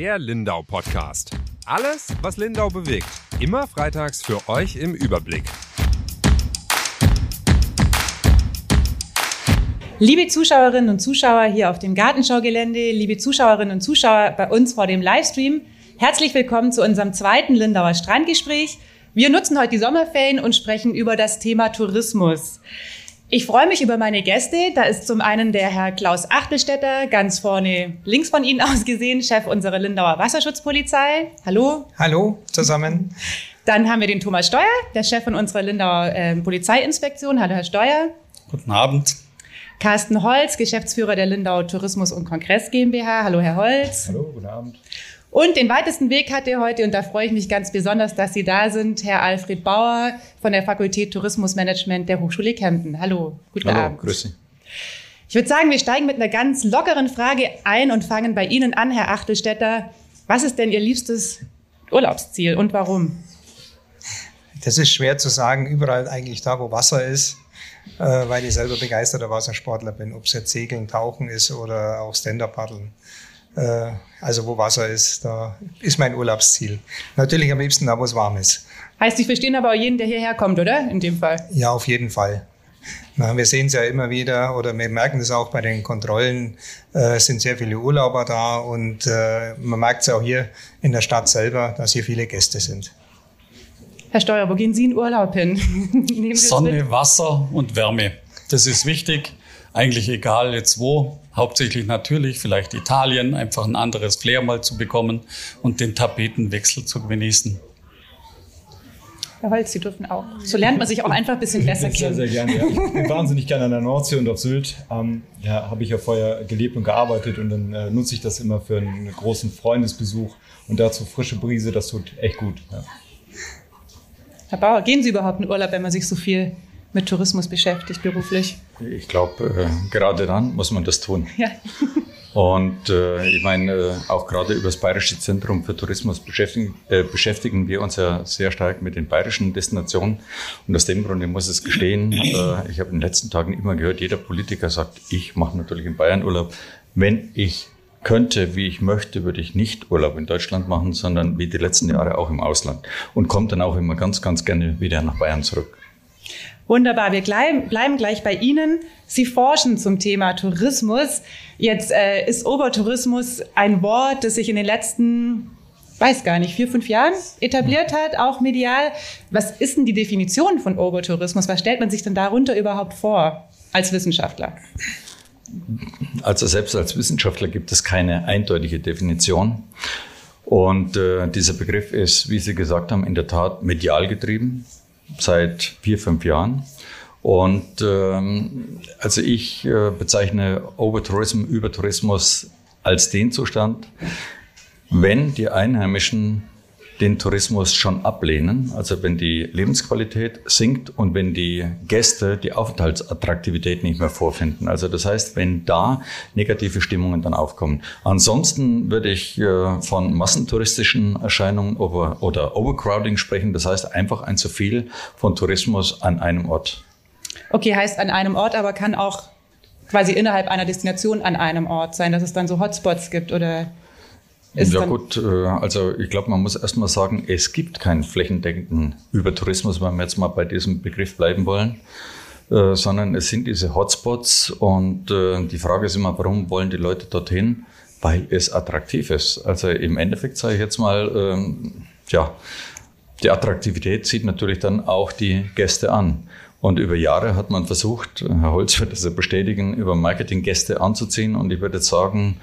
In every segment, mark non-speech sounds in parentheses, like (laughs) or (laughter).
Der Lindau Podcast. Alles, was Lindau bewegt. Immer freitags für euch im Überblick. Liebe Zuschauerinnen und Zuschauer hier auf dem Gartenschaugelände, liebe Zuschauerinnen und Zuschauer bei uns vor dem Livestream, herzlich willkommen zu unserem zweiten Lindauer Strandgespräch. Wir nutzen heute die Sommerferien und sprechen über das Thema Tourismus. Ich freue mich über meine Gäste. Da ist zum einen der Herr Klaus Achtelstädter, ganz vorne links von Ihnen (laughs) aus gesehen, Chef unserer Lindauer Wasserschutzpolizei. Hallo. Hallo zusammen. Dann haben wir den Thomas Steuer, der Chef von unserer Lindauer äh, Polizeiinspektion. Hallo, Herr Steuer. Guten Abend. Carsten Holz, Geschäftsführer der Lindau Tourismus und Kongress GmbH. Hallo, Herr Holz. Hallo, guten Abend. Und den weitesten Weg hat er heute, und da freue ich mich ganz besonders, dass Sie da sind, Herr Alfred Bauer von der Fakultät Tourismusmanagement der Hochschule Kempten. Hallo, guten Hallo, Abend. grüß Sie. Ich würde sagen, wir steigen mit einer ganz lockeren Frage ein und fangen bei Ihnen an, Herr Achtelstädter. Was ist denn Ihr liebstes Urlaubsziel und warum? Das ist schwer zu sagen, überall eigentlich da, wo Wasser ist, äh, weil ich selber begeisterter Wassersportler bin, ob es jetzt Segeln, Tauchen ist oder auch Stand-Up-Paddeln. Äh, also wo Wasser ist, da ist mein Urlaubsziel. Natürlich am liebsten da, wo es warm ist. Heißt, Sie verstehen aber auch jeden, der hierher kommt, oder? In dem Fall. Ja, auf jeden Fall. Na, wir sehen es ja immer wieder oder wir merken es auch bei den Kontrollen, äh, es sind sehr viele Urlauber da und äh, man merkt es auch hier in der Stadt selber, dass hier viele Gäste sind. Herr Steuer, wo gehen Sie in Urlaub hin? (laughs) Sonne, Wasser und Wärme. Das ist wichtig. Eigentlich egal jetzt wo. Hauptsächlich natürlich vielleicht Italien, einfach ein anderes Flair mal zu bekommen und den Tapetenwechsel zu genießen. Herr Holz, Sie dürfen auch. So lernt man sich auch einfach ein bisschen besser Sehr, kennen. sehr gerne. Ja. Ich bin (laughs) wahnsinnig gerne an der Nordsee und auf Sylt. Ähm, ja, habe ich ja vorher gelebt und gearbeitet und dann äh, nutze ich das immer für einen großen Freundesbesuch und dazu frische Brise, das tut echt gut. Ja. Herr Bauer, gehen Sie überhaupt in Urlaub, wenn man sich so viel mit Tourismus beschäftigt beruflich? Ich glaube, äh, gerade dann muss man das tun. Ja. (laughs) Und äh, ich meine, äh, auch gerade über das Bayerische Zentrum für Tourismus beschäftigen, äh, beschäftigen wir uns ja sehr stark mit den bayerischen Destinationen. Und aus dem Grunde muss es gestehen, äh, ich habe in den letzten Tagen immer gehört, jeder Politiker sagt, ich mache natürlich in Bayern Urlaub. Wenn ich könnte, wie ich möchte, würde ich nicht Urlaub in Deutschland machen, sondern wie die letzten Jahre auch im Ausland. Und kommt dann auch immer ganz, ganz gerne wieder nach Bayern zurück. Wunderbar, wir bleiben gleich bei Ihnen. Sie forschen zum Thema Tourismus. Jetzt äh, ist Obertourismus ein Wort, das sich in den letzten, weiß gar nicht, vier, fünf Jahren etabliert hat, auch medial. Was ist denn die Definition von Obertourismus? Was stellt man sich denn darunter überhaupt vor als Wissenschaftler? Also selbst als Wissenschaftler gibt es keine eindeutige Definition. Und äh, dieser Begriff ist, wie Sie gesagt haben, in der Tat medial getrieben, seit vier, fünf Jahren. Und ähm, also ich äh, bezeichne Overtourism, Übertourismus als den Zustand, wenn die Einheimischen den Tourismus schon ablehnen, also wenn die Lebensqualität sinkt und wenn die Gäste die Aufenthaltsattraktivität nicht mehr vorfinden. Also das heißt, wenn da negative Stimmungen dann aufkommen. Ansonsten würde ich äh, von massentouristischen Erscheinungen oder Overcrowding sprechen. Das heißt einfach ein zu viel von Tourismus an einem Ort. Okay, heißt an einem Ort, aber kann auch quasi innerhalb einer Destination an einem Ort sein, dass es dann so Hotspots gibt oder ist ja gut, äh, also ich glaube, man muss erstmal sagen, es gibt keinen flächendeckenden Übertourismus, wenn wir jetzt mal bei diesem Begriff bleiben wollen, äh, sondern es sind diese Hotspots und äh, die Frage ist immer, warum wollen die Leute dorthin? Weil es attraktiv ist. Also im Endeffekt sage ich jetzt mal, ähm, ja, die Attraktivität zieht natürlich dann auch die Gäste an. Und über Jahre hat man versucht, Herr Holz wird das ja bestätigen, über Marketing Gäste anzuziehen. Und ich würde sagen,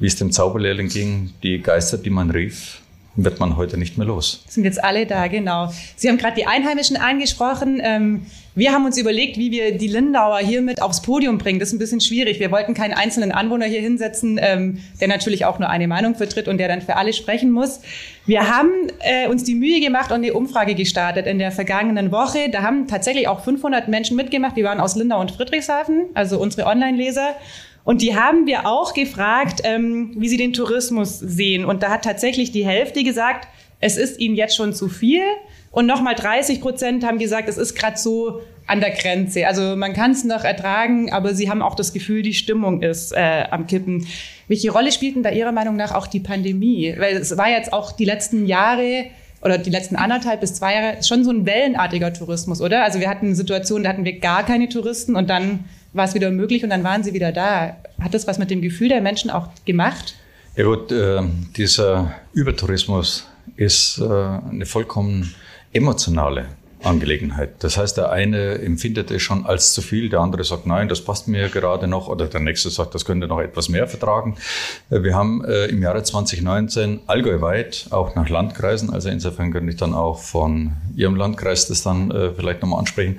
wie es dem Zauberlehrling ging, die Geister, die man rief, wird man heute nicht mehr los. sind jetzt alle da, genau. Sie haben gerade die Einheimischen angesprochen. Ähm, wir haben uns überlegt, wie wir die Lindauer hier mit aufs Podium bringen. Das ist ein bisschen schwierig. Wir wollten keinen einzelnen Anwohner hier hinsetzen, ähm, der natürlich auch nur eine Meinung vertritt und der dann für alle sprechen muss. Wir haben äh, uns die Mühe gemacht und eine Umfrage gestartet in der vergangenen Woche. Da haben tatsächlich auch 500 Menschen mitgemacht. Die waren aus Lindau und Friedrichshafen, also unsere Online-Leser. Und die haben wir auch gefragt, ähm, wie sie den Tourismus sehen. Und da hat tatsächlich die Hälfte gesagt, es ist ihnen jetzt schon zu viel. Und nochmal 30 Prozent haben gesagt, es ist gerade so an der Grenze. Also man kann es noch ertragen, aber sie haben auch das Gefühl, die Stimmung ist äh, am Kippen. Welche Rolle spielt denn da Ihrer Meinung nach auch die Pandemie? Weil es war jetzt auch die letzten Jahre oder die letzten anderthalb bis zwei Jahre schon so ein wellenartiger Tourismus, oder? Also wir hatten Situationen, da hatten wir gar keine Touristen und dann war es wieder möglich und dann waren sie wieder da. Hat das was mit dem Gefühl der Menschen auch gemacht? Ja gut, äh, dieser Übertourismus ist äh, eine vollkommen emotionale Angelegenheit. Das heißt, der eine empfindet es schon als zu viel, der andere sagt, nein, das passt mir gerade noch, oder der nächste sagt, das könnte noch etwas mehr vertragen. Äh, wir haben äh, im Jahre 2019 allgäuweit, auch nach Landkreisen, also insofern könnte ich dann auch von Ihrem Landkreis das dann äh, vielleicht nochmal ansprechen,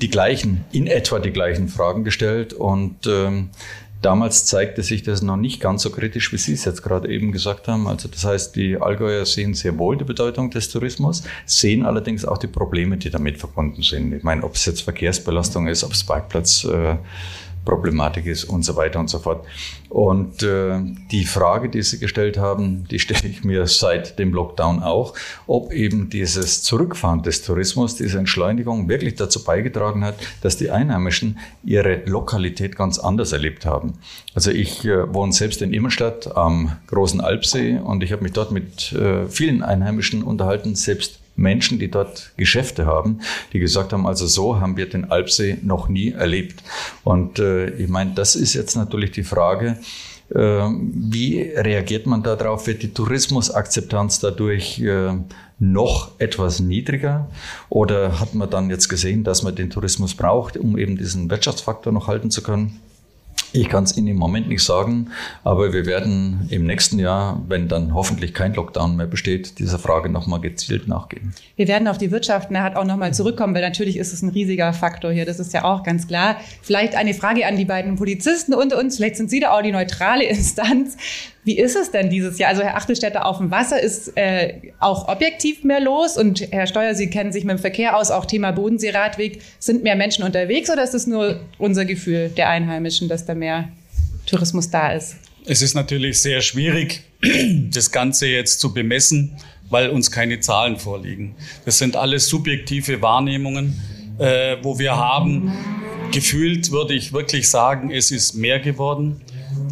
die gleichen, in etwa die gleichen Fragen gestellt und ähm, Damals zeigte sich das noch nicht ganz so kritisch, wie Sie es jetzt gerade eben gesagt haben. Also das heißt, die Allgäuer sehen sehr wohl die Bedeutung des Tourismus, sehen allerdings auch die Probleme, die damit verbunden sind. Ich meine, ob es jetzt Verkehrsbelastung ist, ob es Parkplatz äh, Problematik ist und so weiter und so fort. Und äh, die Frage, die Sie gestellt haben, die stelle ich mir seit dem Lockdown auch, ob eben dieses Zurückfahren des Tourismus, diese Entschleunigung wirklich dazu beigetragen hat, dass die Einheimischen ihre Lokalität ganz anders erlebt haben. Also ich äh, wohne selbst in Immerstadt am großen Alpsee und ich habe mich dort mit äh, vielen Einheimischen unterhalten, selbst Menschen, die dort Geschäfte haben, die gesagt haben, also so haben wir den Alpsee noch nie erlebt. Und äh, ich meine, das ist jetzt natürlich die Frage, äh, wie reagiert man darauf? Wird die Tourismusakzeptanz dadurch äh, noch etwas niedriger? Oder hat man dann jetzt gesehen, dass man den Tourismus braucht, um eben diesen Wirtschaftsfaktor noch halten zu können? Ich kann es Ihnen im Moment nicht sagen, aber wir werden im nächsten Jahr, wenn dann hoffentlich kein Lockdown mehr besteht, dieser Frage nochmal gezielt nachgehen. Wir werden auf die Wirtschaft nachher auch nochmal zurückkommen, weil natürlich ist es ein riesiger Faktor hier, das ist ja auch ganz klar. Vielleicht eine Frage an die beiden Polizisten unter uns, vielleicht sind Sie da auch die neutrale (laughs) Instanz. Wie ist es denn dieses Jahr? Also Herr Achtelstädter auf dem Wasser ist äh, auch objektiv mehr los und Herr Steuer, Sie kennen sich mit dem Verkehr aus, auch Thema Bodenseeradweg. Sind mehr Menschen unterwegs oder ist es nur unser Gefühl der Einheimischen, dass da mehr Tourismus da ist? Es ist natürlich sehr schwierig, (clears throat) das Ganze jetzt zu bemessen, weil uns keine Zahlen vorliegen. Das sind alles subjektive Wahrnehmungen, äh, wo wir haben. Gefühlt würde ich wirklich sagen, es ist mehr geworden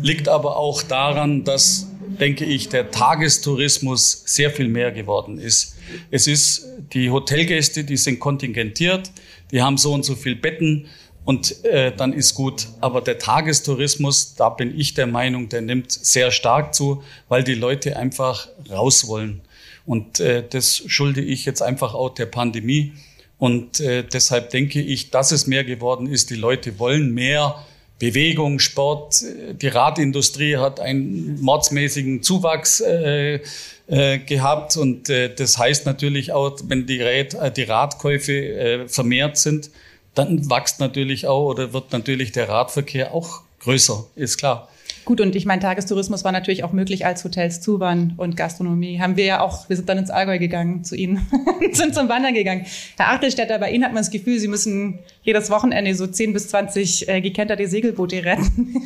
liegt aber auch daran, dass, denke ich, der Tagestourismus sehr viel mehr geworden ist. Es ist die Hotelgäste, die sind kontingentiert, die haben so und so viel Betten und äh, dann ist gut. Aber der Tagestourismus, da bin ich der Meinung, der nimmt sehr stark zu, weil die Leute einfach raus wollen. Und äh, das schulde ich jetzt einfach auch der Pandemie. Und äh, deshalb denke ich, dass es mehr geworden ist. Die Leute wollen mehr Bewegung, Sport. Die Radindustrie hat einen mordsmäßigen Zuwachs äh, äh, gehabt und äh, das heißt natürlich auch, wenn die, Rad, äh, die Radkäufe äh, vermehrt sind, dann wächst natürlich auch oder wird natürlich der Radverkehr auch größer, ist klar. Gut, und ich meine, Tagestourismus war natürlich auch möglich, als Hotels zu waren und Gastronomie. Haben wir ja auch, wir sind dann ins Allgäu gegangen zu Ihnen, (laughs) sind zum Wandern gegangen. Herr Achtelstädter, bei Ihnen hat man das Gefühl, Sie müssen jedes Wochenende so 10 bis 20 äh, gekenterte Segelboote retten.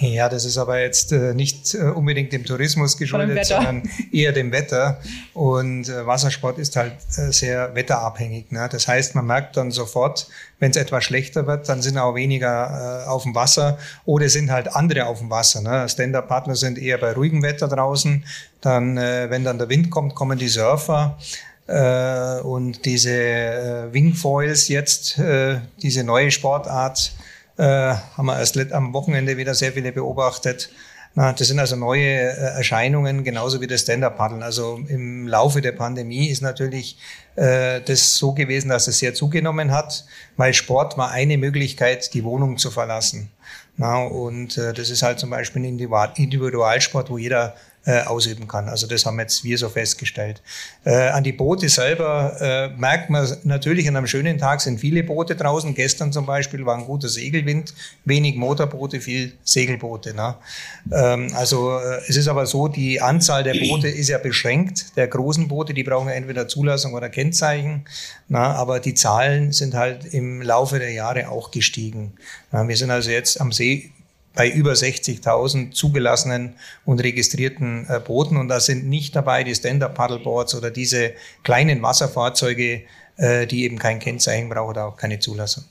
Ja, das ist aber jetzt äh, nicht äh, unbedingt dem Tourismus geschuldet, sondern (laughs) eher dem Wetter. Und äh, Wassersport ist halt äh, sehr wetterabhängig. Ne? Das heißt, man merkt dann sofort, wenn es etwas schlechter wird, dann sind auch weniger äh, auf dem Wasser oder sind halt andere auf dem Wasser. Ne? Stand-Up-Partner sind eher bei ruhigem Wetter draußen. Dann, äh, wenn dann der Wind kommt, kommen die Surfer. Und diese äh, Wingfoils jetzt, äh, diese neue Sportart, äh, haben wir erst am Wochenende wieder sehr viele beobachtet. Na, das sind also neue äh, Erscheinungen, genauso wie das Stand-Up-Paddeln. Also im Laufe der Pandemie ist natürlich äh, das so gewesen, dass es sehr zugenommen hat, weil Sport war eine Möglichkeit, die Wohnung zu verlassen. Na, und äh, das ist halt zum Beispiel ein Individualsport, wo jeder äh, ausüben kann. Also das haben jetzt wir so festgestellt. Äh, an die Boote selber äh, merkt man natürlich an einem schönen Tag sind viele Boote draußen. Gestern zum Beispiel war ein guter Segelwind, wenig Motorboote, viel Segelboote. Ne? Ähm, also äh, es ist aber so, die Anzahl der Boote ist ja beschränkt. Der großen Boote, die brauchen ja entweder Zulassung oder Kennzeichen. Na, aber die Zahlen sind halt im Laufe der Jahre auch gestiegen. Na, wir sind also jetzt am See bei über 60.000 zugelassenen und registrierten äh, Booten. Und da sind nicht dabei die Stand-Up-Paddleboards oder diese kleinen Wasserfahrzeuge, äh, die eben kein Kennzeichen brauchen oder auch keine Zulassung.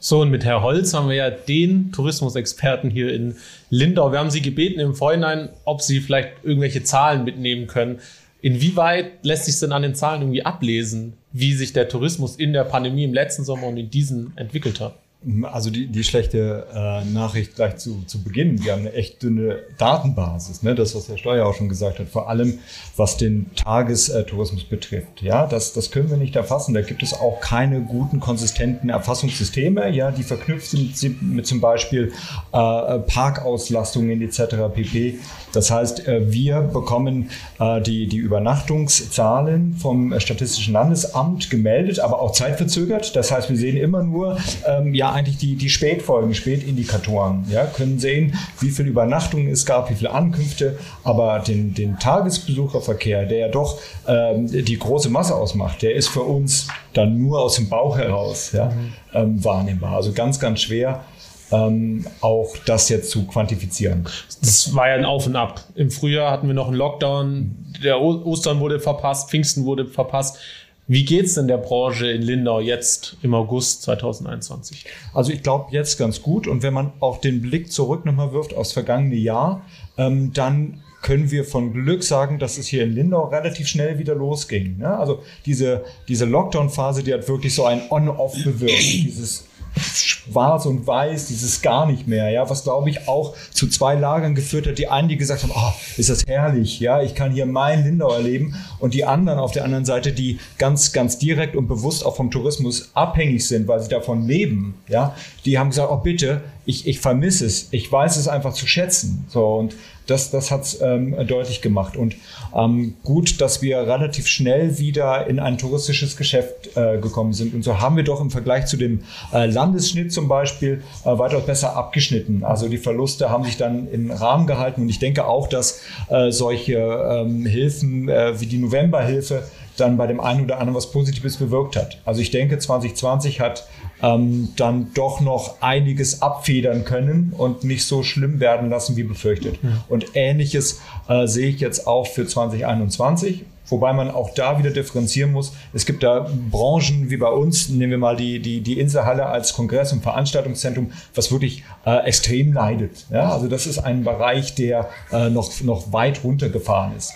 So, und mit Herr Holz haben wir ja den Tourismusexperten hier in Lindau. Wir haben Sie gebeten im Vorhinein, ob Sie vielleicht irgendwelche Zahlen mitnehmen können. Inwieweit lässt sich denn an den Zahlen irgendwie ablesen, wie sich der Tourismus in der Pandemie im letzten Sommer und in diesen entwickelt hat? Also die, die schlechte äh, Nachricht gleich zu, zu Beginn. Wir haben eine echt dünne Datenbasis. Ne? Das, was Herr Steuer auch schon gesagt hat, vor allem was den Tagestourismus betrifft. Ja, das, das können wir nicht erfassen. Da gibt es auch keine guten, konsistenten Erfassungssysteme, ja, die verknüpft sind mit zum Beispiel äh, Parkauslastungen etc. pp. Das heißt, äh, wir bekommen äh, die, die Übernachtungszahlen vom Statistischen Landesamt gemeldet, aber auch zeitverzögert. Das heißt, wir sehen immer nur ähm, ja eigentlich die, die Spätfolgen, Spätindikatoren. Ja, können sehen, wie viele Übernachtungen es gab, wie viele Ankünfte, aber den, den Tagesbesucherverkehr, der ja doch ähm, die große Masse ausmacht, der ist für uns dann nur aus dem Bauch heraus ja, ähm, wahrnehmbar. Also ganz, ganz schwer ähm, auch das jetzt zu quantifizieren. Das war ja ein Auf und Ab. Im Frühjahr hatten wir noch einen Lockdown, der Ostern wurde verpasst, Pfingsten wurde verpasst. Wie geht es denn der Branche in Lindau jetzt im August 2021? Also ich glaube jetzt ganz gut und wenn man auch den Blick zurück nochmal wirft aufs vergangene Jahr, ähm, dann können wir von Glück sagen, dass es hier in Lindau relativ schnell wieder losging. Ne? Also diese, diese Lockdown-Phase, die hat wirklich so ein On-Off bewirkt. Dieses schwarz und weiß, dieses gar nicht mehr, ja, was glaube ich auch zu zwei Lagern geführt hat. Die einen, die gesagt haben, oh, ist das herrlich, ja, ich kann hier mein Lindau erleben. Und die anderen auf der anderen Seite, die ganz, ganz direkt und bewusst auch vom Tourismus abhängig sind, weil sie davon leben, ja, die haben gesagt, oh bitte, ich, ich vermisse es, ich weiß es einfach zu schätzen, so und das, das hat es ähm, deutlich gemacht. Und ähm, gut, dass wir relativ schnell wieder in ein touristisches Geschäft äh, gekommen sind. Und so haben wir doch im Vergleich zu dem äh, Landesschnitt zum Beispiel äh, weitaus besser abgeschnitten. Also die Verluste haben sich dann im Rahmen gehalten. Und ich denke auch, dass äh, solche ähm, Hilfen äh, wie die Novemberhilfe dann bei dem einen oder anderen was Positives bewirkt hat. Also ich denke, 2020 hat ähm, dann doch noch einiges abfedern können und nicht so schlimm werden lassen wie befürchtet. Ja. Und ähnliches äh, sehe ich jetzt auch für 2021. Wobei man auch da wieder differenzieren muss. Es gibt da Branchen wie bei uns, nehmen wir mal die, die, die Inselhalle als Kongress- und Veranstaltungszentrum, was wirklich äh, extrem leidet. Ja, also das ist ein Bereich, der äh, noch, noch weit runtergefahren ist.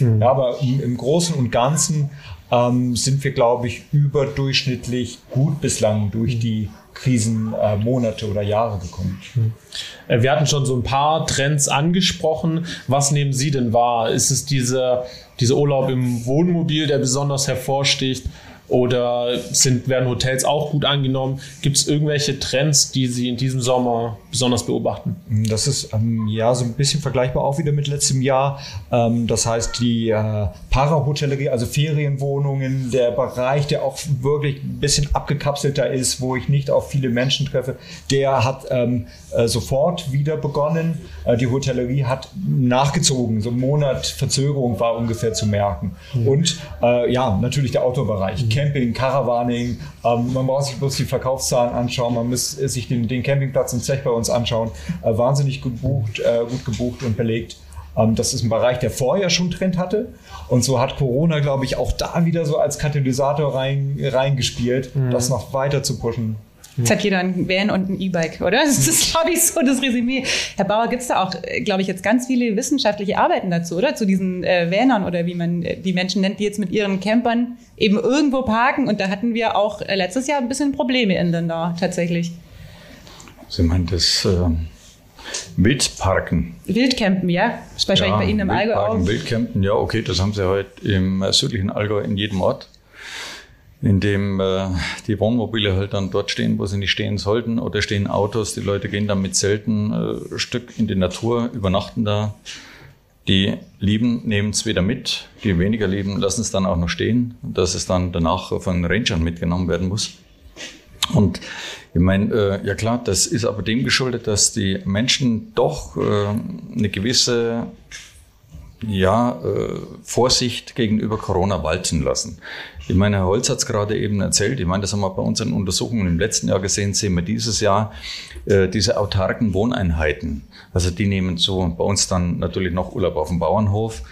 Mhm. Ja, aber im Großen und Ganzen ähm, sind wir, glaube ich, überdurchschnittlich gut bislang durch die Krisenmonate äh, oder Jahre gekommen. Äh, wir hatten schon so ein paar Trends angesprochen. Was nehmen Sie denn wahr? Ist es dieser, dieser Urlaub im Wohnmobil, der besonders hervorsticht? Oder sind, werden Hotels auch gut angenommen? Gibt es irgendwelche Trends, die Sie in diesem Sommer besonders beobachten? Das ist ähm, ja so ein bisschen vergleichbar auch wieder mit letztem Jahr. Ähm, das heißt, die äh, Parahotellerie, also Ferienwohnungen, der Bereich, der auch wirklich ein bisschen abgekapselter ist, wo ich nicht auf viele Menschen treffe, der hat ähm, äh, sofort wieder begonnen. Äh, die Hotellerie hat nachgezogen. So ein Monat Verzögerung war ungefähr zu merken. Mhm. Und äh, ja, natürlich der Outdoor-Bereich. Mhm. Camping, Caravaning. Ähm, man braucht sich bloß die Verkaufszahlen anschauen. Man muss sich den, den Campingplatz im Zech bei uns anschauen. Äh, wahnsinnig gebucht, äh, gut gebucht und belegt. Ähm, das ist ein Bereich, der vorher schon Trend hatte. Und so hat Corona, glaube ich, auch da wieder so als Katalysator rein, reingespielt, mhm. das noch weiter zu pushen. Jetzt hat jeder ein Van und ein E-Bike, oder? Das ist, glaube ich, so das Resümee. Herr Bauer, gibt es da auch, glaube ich, jetzt ganz viele wissenschaftliche Arbeiten dazu, oder? Zu diesen äh, Vanern oder wie man äh, die Menschen nennt, die jetzt mit ihren Campern eben irgendwo parken. Und da hatten wir auch äh, letztes Jahr ein bisschen Probleme in Lindau, tatsächlich. Sie meinen das äh, Wildparken? Wildcampen, ja. Das ist wahrscheinlich ja, bei Ihnen im Allgäu auch. Wildcampen, ja, okay, das haben Sie heute halt im südlichen Allgäu in jedem Ort in dem äh, die Wohnmobile halt dann dort stehen, wo sie nicht stehen sollten, oder stehen Autos, die Leute gehen dann mit Zelten äh, Stück in die Natur, übernachten da. Die Lieben nehmen es wieder mit, die weniger lieben lassen es dann auch noch stehen, dass es dann danach von Rangern mitgenommen werden muss. Und ich meine, äh, ja klar, das ist aber dem geschuldet, dass die Menschen doch äh, eine gewisse ja, äh, Vorsicht gegenüber Corona walten lassen. Ich meine, Herr Holz hat es gerade eben erzählt. Ich meine, das haben wir bei unseren Untersuchungen im letzten Jahr gesehen, sehen wir dieses Jahr äh, diese autarken Wohneinheiten. Also die nehmen so bei uns dann natürlich noch Urlaub auf dem Bauernhof.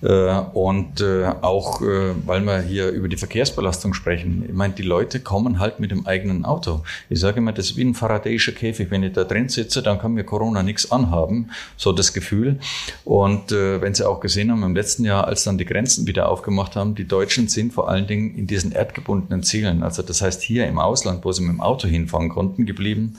Äh, und äh, auch, äh, weil wir hier über die Verkehrsbelastung sprechen. Ich meine, die Leute kommen halt mit dem eigenen Auto. Ich sage immer, das ist wie ein Faradäischer Käfig. Wenn ich da drin sitze, dann kann mir Corona nichts anhaben. So das Gefühl. Und wenn Sie auch gesehen haben im letzten Jahr, als dann die Grenzen wieder aufgemacht haben, die Deutschen sind vor allen Dingen in diesen erdgebundenen Zielen, also das heißt hier im Ausland, wo sie mit dem Auto hinfahren konnten, geblieben.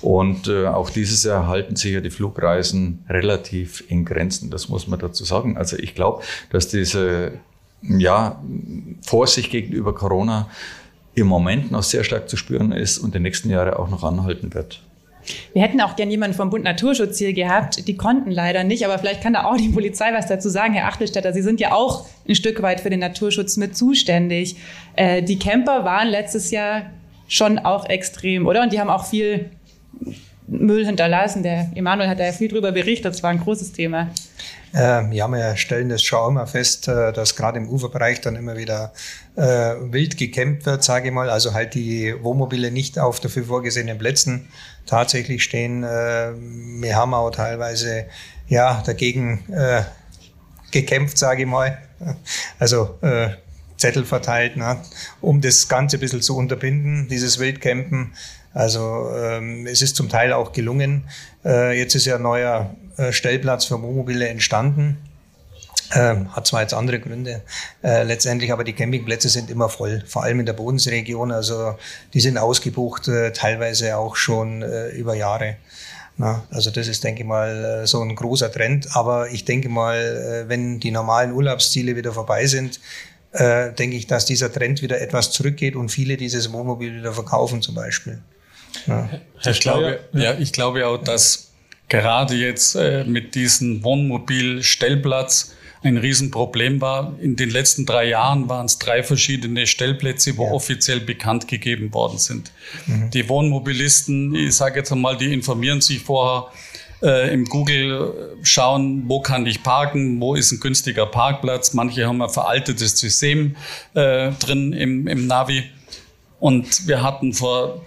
Und äh, auch dieses Jahr halten sich ja die Flugreisen relativ in Grenzen. Das muss man dazu sagen. Also ich glaube, dass diese ja, Vorsicht gegenüber Corona im Moment noch sehr stark zu spüren ist und die nächsten Jahre auch noch anhalten wird. Wir hätten auch gern jemanden vom Bund Naturschutz hier gehabt. Die konnten leider nicht, aber vielleicht kann da auch die Polizei was dazu sagen, Herr Achtelstädter. Sie sind ja auch ein Stück weit für den Naturschutz mit zuständig. Äh, die Camper waren letztes Jahr schon auch extrem, oder? Und die haben auch viel Müll hinterlassen. Der Emanuel hat da ja viel drüber berichtet. Das war ein großes Thema. Ähm, ja, wir stellen das schon immer fest, äh, dass gerade im Uferbereich dann immer wieder äh, wild gekämmt wird, sage ich mal. Also halt die Wohnmobile nicht auf dafür vorgesehenen Plätzen tatsächlich stehen. Äh, wir haben auch teilweise ja dagegen äh, gekämpft, sage ich mal. (laughs) Also äh, Zettel verteilt, ne, um das Ganze ein bisschen zu unterbinden, dieses Wildcampen. Also ähm, es ist zum Teil auch gelungen. Äh, jetzt ist ja ein neuer äh, Stellplatz für Wohnmobile entstanden. Ähm, hat zwar jetzt andere Gründe äh, letztendlich, aber die Campingplätze sind immer voll, vor allem in der Bodensregion. Also die sind ausgebucht, äh, teilweise auch schon äh, über Jahre. Na, also das ist, denke ich mal, äh, so ein großer Trend. Aber ich denke mal, äh, wenn die normalen Urlaubsziele wieder vorbei sind, äh, denke ich, dass dieser Trend wieder etwas zurückgeht und viele dieses Wohnmobil wieder verkaufen zum Beispiel. Ja. Ich, glaube, ja, ich glaube auch, dass gerade jetzt äh, mit diesem Wohnmobil-Stellplatz ein Riesenproblem war. In den letzten drei Jahren waren es drei verschiedene Stellplätze, wo ja. offiziell bekannt gegeben worden sind. Mhm. Die Wohnmobilisten, ich sage jetzt einmal, die informieren sich vorher äh, im Google schauen, wo kann ich parken, wo ist ein günstiger Parkplatz. Manche haben ein veraltetes System äh, drin im, im Navi. Und wir hatten vor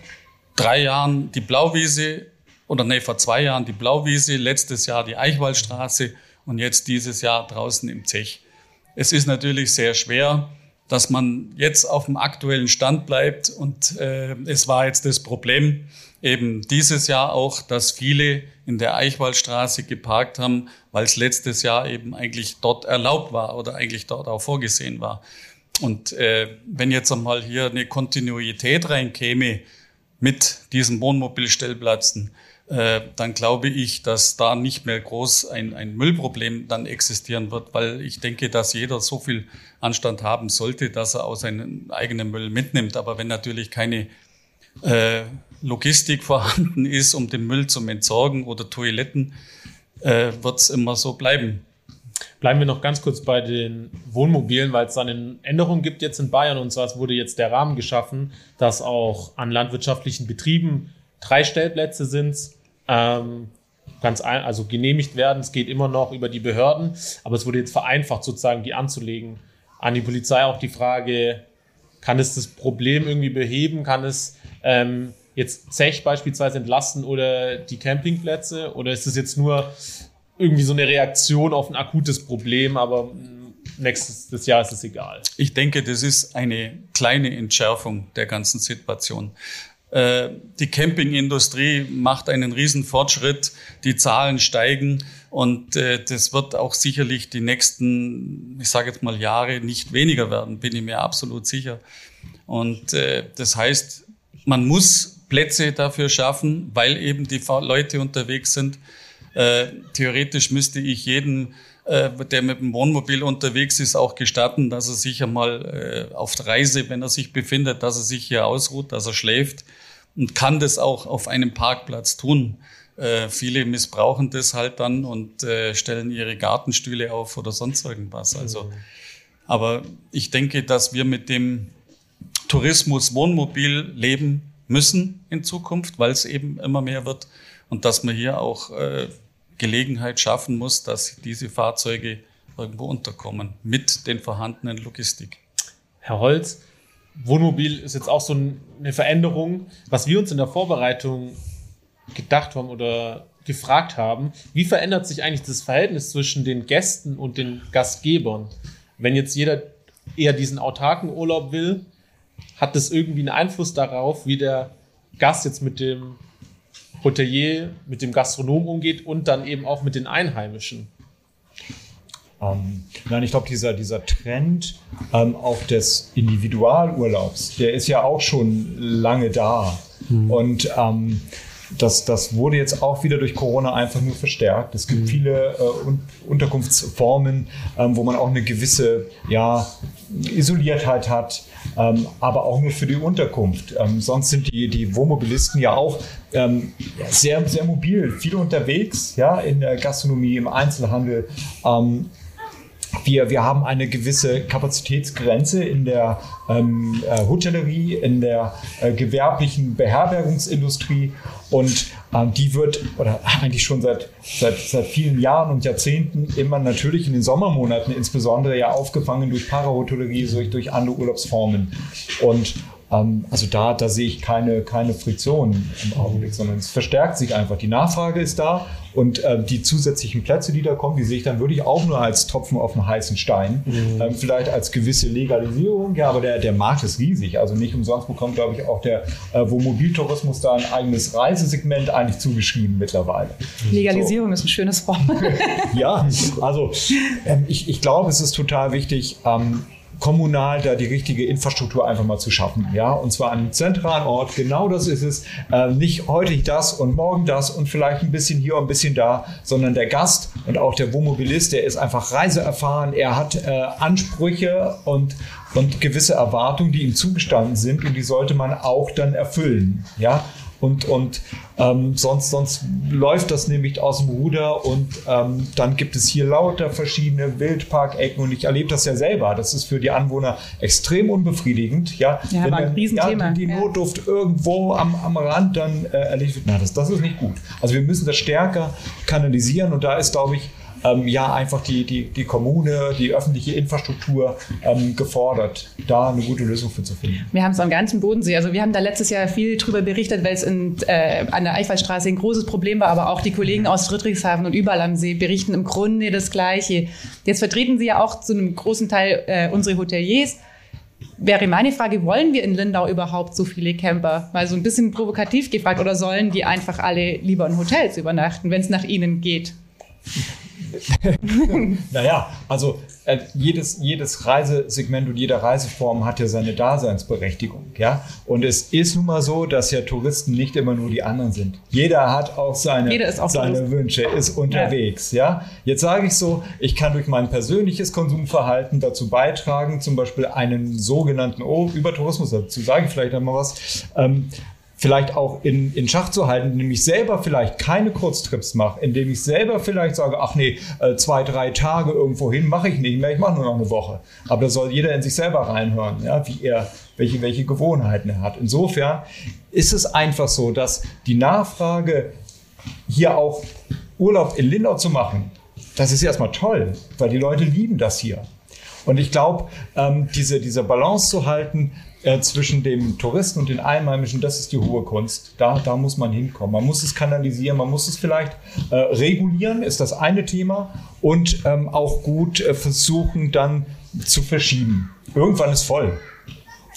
drei Jahren die Blauwiese oder nee, vor zwei Jahren die Blauwiese, letztes Jahr die Eichwaldstraße und jetzt dieses Jahr draußen im Zech. Es ist natürlich sehr schwer, dass man jetzt auf dem aktuellen Stand bleibt und äh, es war jetzt das Problem eben dieses Jahr auch, dass viele in der Eichwaldstraße geparkt haben, weil es letztes Jahr eben eigentlich dort erlaubt war oder eigentlich dort auch vorgesehen war. Und äh, wenn jetzt einmal hier eine Kontinuität reinkäme, mit diesen Wohnmobilstellplätzen, äh, dann glaube ich, dass da nicht mehr groß ein, ein Müllproblem dann existieren wird, weil ich denke, dass jeder so viel Anstand haben sollte, dass er auch seinen eigenen Müll mitnimmt. Aber wenn natürlich keine äh, Logistik (laughs) vorhanden ist, um den Müll zu entsorgen oder Toiletten, äh, wird es immer so bleiben. Bleiben wir noch ganz kurz bei den Wohnmobilen, weil es dann eine Änderung gibt jetzt in Bayern. Und zwar wurde jetzt der Rahmen geschaffen, dass auch an landwirtschaftlichen Betrieben drei Stellplätze sind. Ähm, ganz ein, also genehmigt werden. Es geht immer noch über die Behörden, aber es wurde jetzt vereinfacht, sozusagen die anzulegen. An die Polizei auch die Frage, kann es das Problem irgendwie beheben? Kann es ähm, jetzt Zech beispielsweise entlasten oder die Campingplätze? Oder ist es jetzt nur irgendwie so eine Reaktion auf ein akutes Problem, aber nächstes Jahr ist es egal. Ich denke, das ist eine kleine Entschärfung der ganzen Situation. Äh, die Campingindustrie macht einen riesen Fortschritt, die Zahlen steigen und äh, das wird auch sicherlich die nächsten, ich sage jetzt mal Jahre nicht weniger werden, bin ich mir absolut sicher. Und äh, das heißt, man muss Plätze dafür schaffen, weil eben die Leute unterwegs sind. Äh, theoretisch müsste ich jeden, äh, der mit dem Wohnmobil unterwegs ist, auch gestatten, dass er sich einmal äh, auf der Reise, wenn er sich befindet, dass er sich hier ausruht, dass er schläft und kann das auch auf einem Parkplatz tun. Äh, viele missbrauchen das halt dann und äh, stellen ihre Gartenstühle auf oder sonst irgendwas. Also, aber ich denke, dass wir mit dem Tourismus Wohnmobil leben müssen in Zukunft, weil es eben immer mehr wird und dass man hier auch äh, Gelegenheit schaffen muss, dass diese Fahrzeuge irgendwo unterkommen mit den vorhandenen Logistik. Herr Holz, Wohnmobil ist jetzt auch so eine Veränderung. Was wir uns in der Vorbereitung gedacht haben oder gefragt haben, wie verändert sich eigentlich das Verhältnis zwischen den Gästen und den Gastgebern? Wenn jetzt jeder eher diesen autarken Urlaub will, hat das irgendwie einen Einfluss darauf, wie der Gast jetzt mit dem Hotelier, mit dem Gastronom umgeht und dann eben auch mit den Einheimischen? Ähm, nein, ich glaube, dieser, dieser Trend ähm, auch des Individualurlaubs, der ist ja auch schon lange da. Mhm. Und ähm, das, das wurde jetzt auch wieder durch Corona einfach nur verstärkt. Es gibt mhm. viele äh, Un Unterkunftsformen, ähm, wo man auch eine gewisse ja, Isoliertheit hat, ähm, aber auch nur für die Unterkunft. Ähm, sonst sind die, die Wohnmobilisten ja auch ähm, sehr, sehr mobil, viele unterwegs, ja, in der Gastronomie, im Einzelhandel. Ähm, wir, wir haben eine gewisse Kapazitätsgrenze in der ähm, äh, Hotellerie, in der äh, gewerblichen Beherbergungsindustrie und ähm, die wird, oder (laughs) eigentlich schon seit, seit, seit vielen Jahren und Jahrzehnten immer natürlich in den Sommermonaten insbesondere ja aufgefangen durch Parahotellerie, durch, durch andere Urlaubsformen. Und also da, da sehe ich keine, keine Friktion im Augenblick, sondern es verstärkt sich einfach. Die Nachfrage ist da und äh, die zusätzlichen Plätze, die da kommen, die sehe ich dann wirklich auch nur als Tropfen auf dem heißen Stein. Mhm. Ähm, vielleicht als gewisse Legalisierung, ja, aber der, der Markt ist riesig. Also nicht umsonst bekommt, glaube ich, auch der äh, Wohnmobiltourismus da ein eigenes Reisesegment eigentlich zugeschrieben mittlerweile. Legalisierung so. ist ein schönes Wort. (laughs) ja, also ähm, ich, ich glaube, es ist total wichtig, ähm, kommunal da die richtige Infrastruktur einfach mal zu schaffen. Ja, und zwar an einem zentralen Ort. Genau das ist es. Äh, nicht heute das und morgen das und vielleicht ein bisschen hier und ein bisschen da, sondern der Gast und auch der Wohnmobilist, der ist einfach reiseerfahren. Er hat äh, Ansprüche und und gewisse Erwartungen, die ihm zugestanden sind und die sollte man auch dann erfüllen. Ja, und, und ähm, sonst, sonst läuft das nämlich aus dem Ruder und ähm, dann gibt es hier lauter verschiedene Wildparkecken und ich erlebe das ja selber. Das ist für die Anwohner extrem unbefriedigend. Ja, ja wenn dann, Riesenthema. Ja, die, die Notduft irgendwo am, am Rand dann äh, erledigt wird. Na, das, das ist nicht gut. Also wir müssen das stärker kanalisieren und da ist, glaube ich, ähm, ja einfach die, die, die Kommune, die öffentliche Infrastruktur ähm, gefordert, da eine gute Lösung für zu finden. Wir haben es am ganzen Bodensee. Also wir haben da letztes Jahr viel drüber berichtet, weil es in, äh, an der Eichwaldstraße ein großes Problem war, aber auch die Kollegen aus Friedrichshafen und überall am See berichten im Grunde das Gleiche. Jetzt vertreten Sie ja auch zu einem großen Teil äh, unsere Hoteliers wäre meine Frage, wollen wir in Lindau überhaupt so viele Camper? Mal so ein bisschen provokativ gefragt, oder sollen die einfach alle lieber in Hotels übernachten, wenn es nach ihnen geht? (laughs) naja, also äh, jedes, jedes Reisesegment und jede Reiseform hat ja seine Daseinsberechtigung. Ja? Und es ist nun mal so, dass ja Touristen nicht immer nur die anderen sind. Jeder hat auch seine, auch seine Wünsche, ist unterwegs. Ja. ja? Jetzt sage ich so, ich kann durch mein persönliches Konsumverhalten dazu beitragen, zum Beispiel einen sogenannten, oh, über Tourismus, dazu sage ich vielleicht einmal was, ähm, vielleicht auch in, in Schach zu halten, indem ich selber vielleicht keine Kurztrips mache, indem ich selber vielleicht sage, ach nee, äh, zwei, drei Tage irgendwo hin mache ich nicht mehr, ich mache nur noch eine Woche. Aber da soll jeder in sich selber reinhören, ja, wie er, welche, welche Gewohnheiten er hat. Insofern ist es einfach so, dass die Nachfrage hier auch Urlaub in Lindau zu machen, das ist erstmal toll, weil die Leute lieben das hier. Und ich glaube, ähm, diese, diese Balance zu halten äh, zwischen dem Touristen und den Einheimischen, das ist die hohe Kunst. Da, da muss man hinkommen. Man muss es kanalisieren, man muss es vielleicht äh, regulieren, ist das eine Thema. Und ähm, auch gut äh, versuchen, dann zu verschieben. Irgendwann ist voll.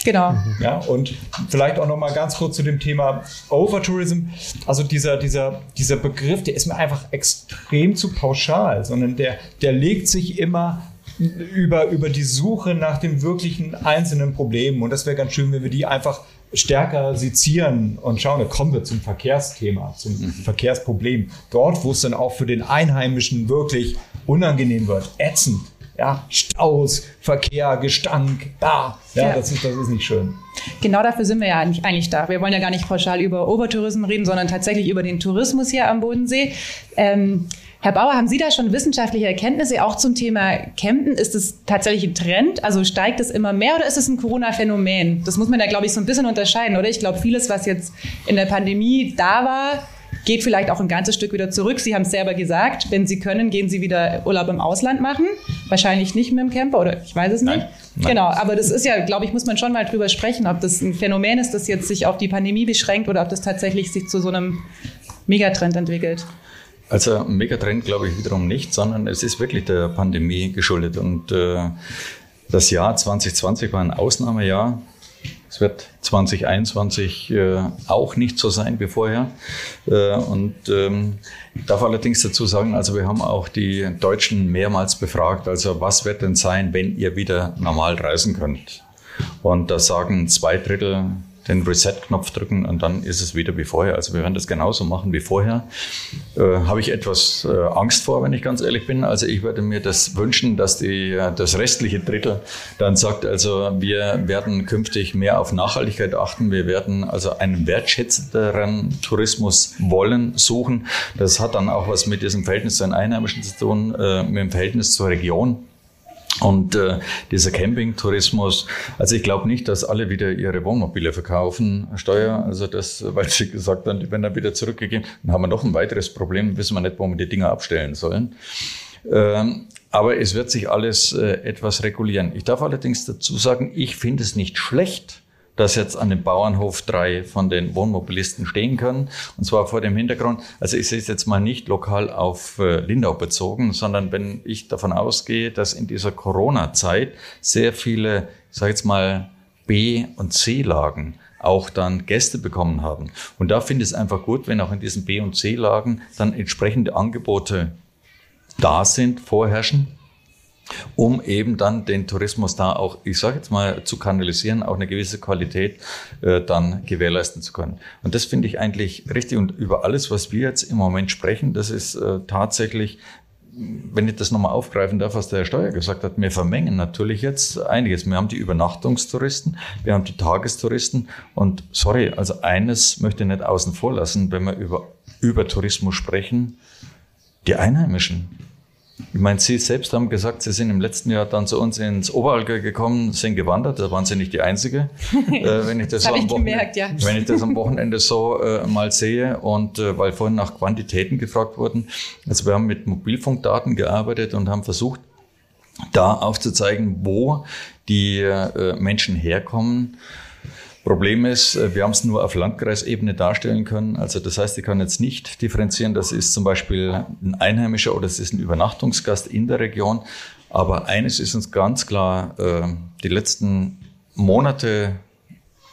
Genau. Ja, und vielleicht auch noch mal ganz kurz zu dem Thema Overtourism. Also dieser, dieser, dieser Begriff, der ist mir einfach extrem zu pauschal, sondern der, der legt sich immer über, über die Suche nach den wirklichen einzelnen Problemen. Und das wäre ganz schön, wenn wir die einfach stärker sezieren und schauen, da kommen wir zum Verkehrsthema, zum mhm. Verkehrsproblem. Dort, wo es dann auch für den Einheimischen wirklich unangenehm wird, ätzend. Ja, Staus, Verkehr, Gestank, da. Ja, ja, Das, ist, das ist nicht schön. Genau dafür sind wir ja eigentlich, da. Wir wollen ja gar nicht pauschal über Overtourismus reden, sondern tatsächlich über den Tourismus hier am Bodensee. Ähm, Herr Bauer, haben Sie da schon wissenschaftliche Erkenntnisse auch zum Thema Campen? Ist es tatsächlich ein Trend? Also steigt es immer mehr oder ist es ein Corona-Phänomen? Das muss man da, glaube ich, so ein bisschen unterscheiden, oder? Ich glaube, vieles, was jetzt in der Pandemie da war, geht vielleicht auch ein ganzes Stück wieder zurück. Sie haben es selber gesagt, wenn Sie können, gehen Sie wieder Urlaub im Ausland machen, wahrscheinlich nicht mit dem Camper oder ich weiß es nicht. Nein, nein. Genau, aber das ist ja, glaube ich, muss man schon mal drüber sprechen, ob das ein Phänomen ist, das jetzt sich auf die Pandemie beschränkt oder ob das tatsächlich sich zu so einem Megatrend entwickelt. Also ein Megatrend glaube ich wiederum nicht, sondern es ist wirklich der Pandemie geschuldet. Und äh, das Jahr 2020 war ein Ausnahmejahr. Es wird 2021 äh, auch nicht so sein wie vorher. Äh, und ähm, ich darf allerdings dazu sagen, also wir haben auch die Deutschen mehrmals befragt, also was wird denn sein, wenn ihr wieder normal reisen könnt? Und da sagen zwei Drittel den Reset-Knopf drücken und dann ist es wieder wie vorher. Also wir werden das genauso machen wie vorher. Äh, Habe ich etwas äh, Angst vor, wenn ich ganz ehrlich bin. Also ich würde mir das wünschen, dass die, äh, das restliche Drittel dann sagt, also wir werden künftig mehr auf Nachhaltigkeit achten. Wir werden also einen wertschätzenderen Tourismus wollen, suchen. Das hat dann auch was mit diesem Verhältnis zu den Einheimischen zu tun, äh, mit dem Verhältnis zur Region. Und äh, dieser Campingtourismus, also ich glaube nicht, dass alle wieder ihre Wohnmobile verkaufen, Steuer, also das, weil sie gesagt haben, die werden dann wieder zurückgegeben. Dann haben wir noch ein weiteres Problem, wissen wir nicht, wo wir die Dinger abstellen sollen. Ähm, aber es wird sich alles äh, etwas regulieren. Ich darf allerdings dazu sagen, ich finde es nicht schlecht, dass jetzt an dem Bauernhof drei von den Wohnmobilisten stehen können. Und zwar vor dem Hintergrund, also ich sehe es jetzt mal nicht lokal auf äh, Lindau bezogen, sondern wenn ich davon ausgehe, dass in dieser Corona-Zeit sehr viele, ich sage jetzt mal, B- und C-Lagen auch dann Gäste bekommen haben. Und da finde ich es einfach gut, wenn auch in diesen B- und C-Lagen dann entsprechende Angebote da sind, vorherrschen um eben dann den Tourismus da auch, ich sage jetzt mal, zu kanalisieren, auch eine gewisse Qualität äh, dann gewährleisten zu können. Und das finde ich eigentlich richtig. Und über alles, was wir jetzt im Moment sprechen, das ist äh, tatsächlich wenn ich das nochmal aufgreifen darf, was der Herr Steuer gesagt hat, wir vermengen natürlich jetzt einiges. Wir haben die Übernachtungstouristen, wir haben die Tagestouristen und sorry, also eines möchte ich nicht außen vor lassen, wenn wir über, über Tourismus sprechen, die Einheimischen. Ich meine, Sie selbst haben gesagt, Sie sind im letzten Jahr dann zu uns ins Oberallgäu gekommen, sind gewandert. Da waren Sie nicht die Einzige. (laughs) äh, wenn ich das, Das so am ich Wochenende, gemerkt, ja. wenn ich das am Wochenende so äh, mal sehe und äh, weil vorhin nach Quantitäten gefragt wurden. Also wir haben mit Mobilfunkdaten gearbeitet und haben versucht, da aufzuzeigen, wo die äh, Menschen herkommen. Problem ist, äh, wir haben es nur auf Landkreisebene darstellen können. Also das heißt, ich kann jetzt nicht differenzieren, das ist zum Beispiel ein Einheimischer oder es ist ein Übernachtungsgast in der Region. Aber eines ist uns ganz klar, äh, die letzten Monate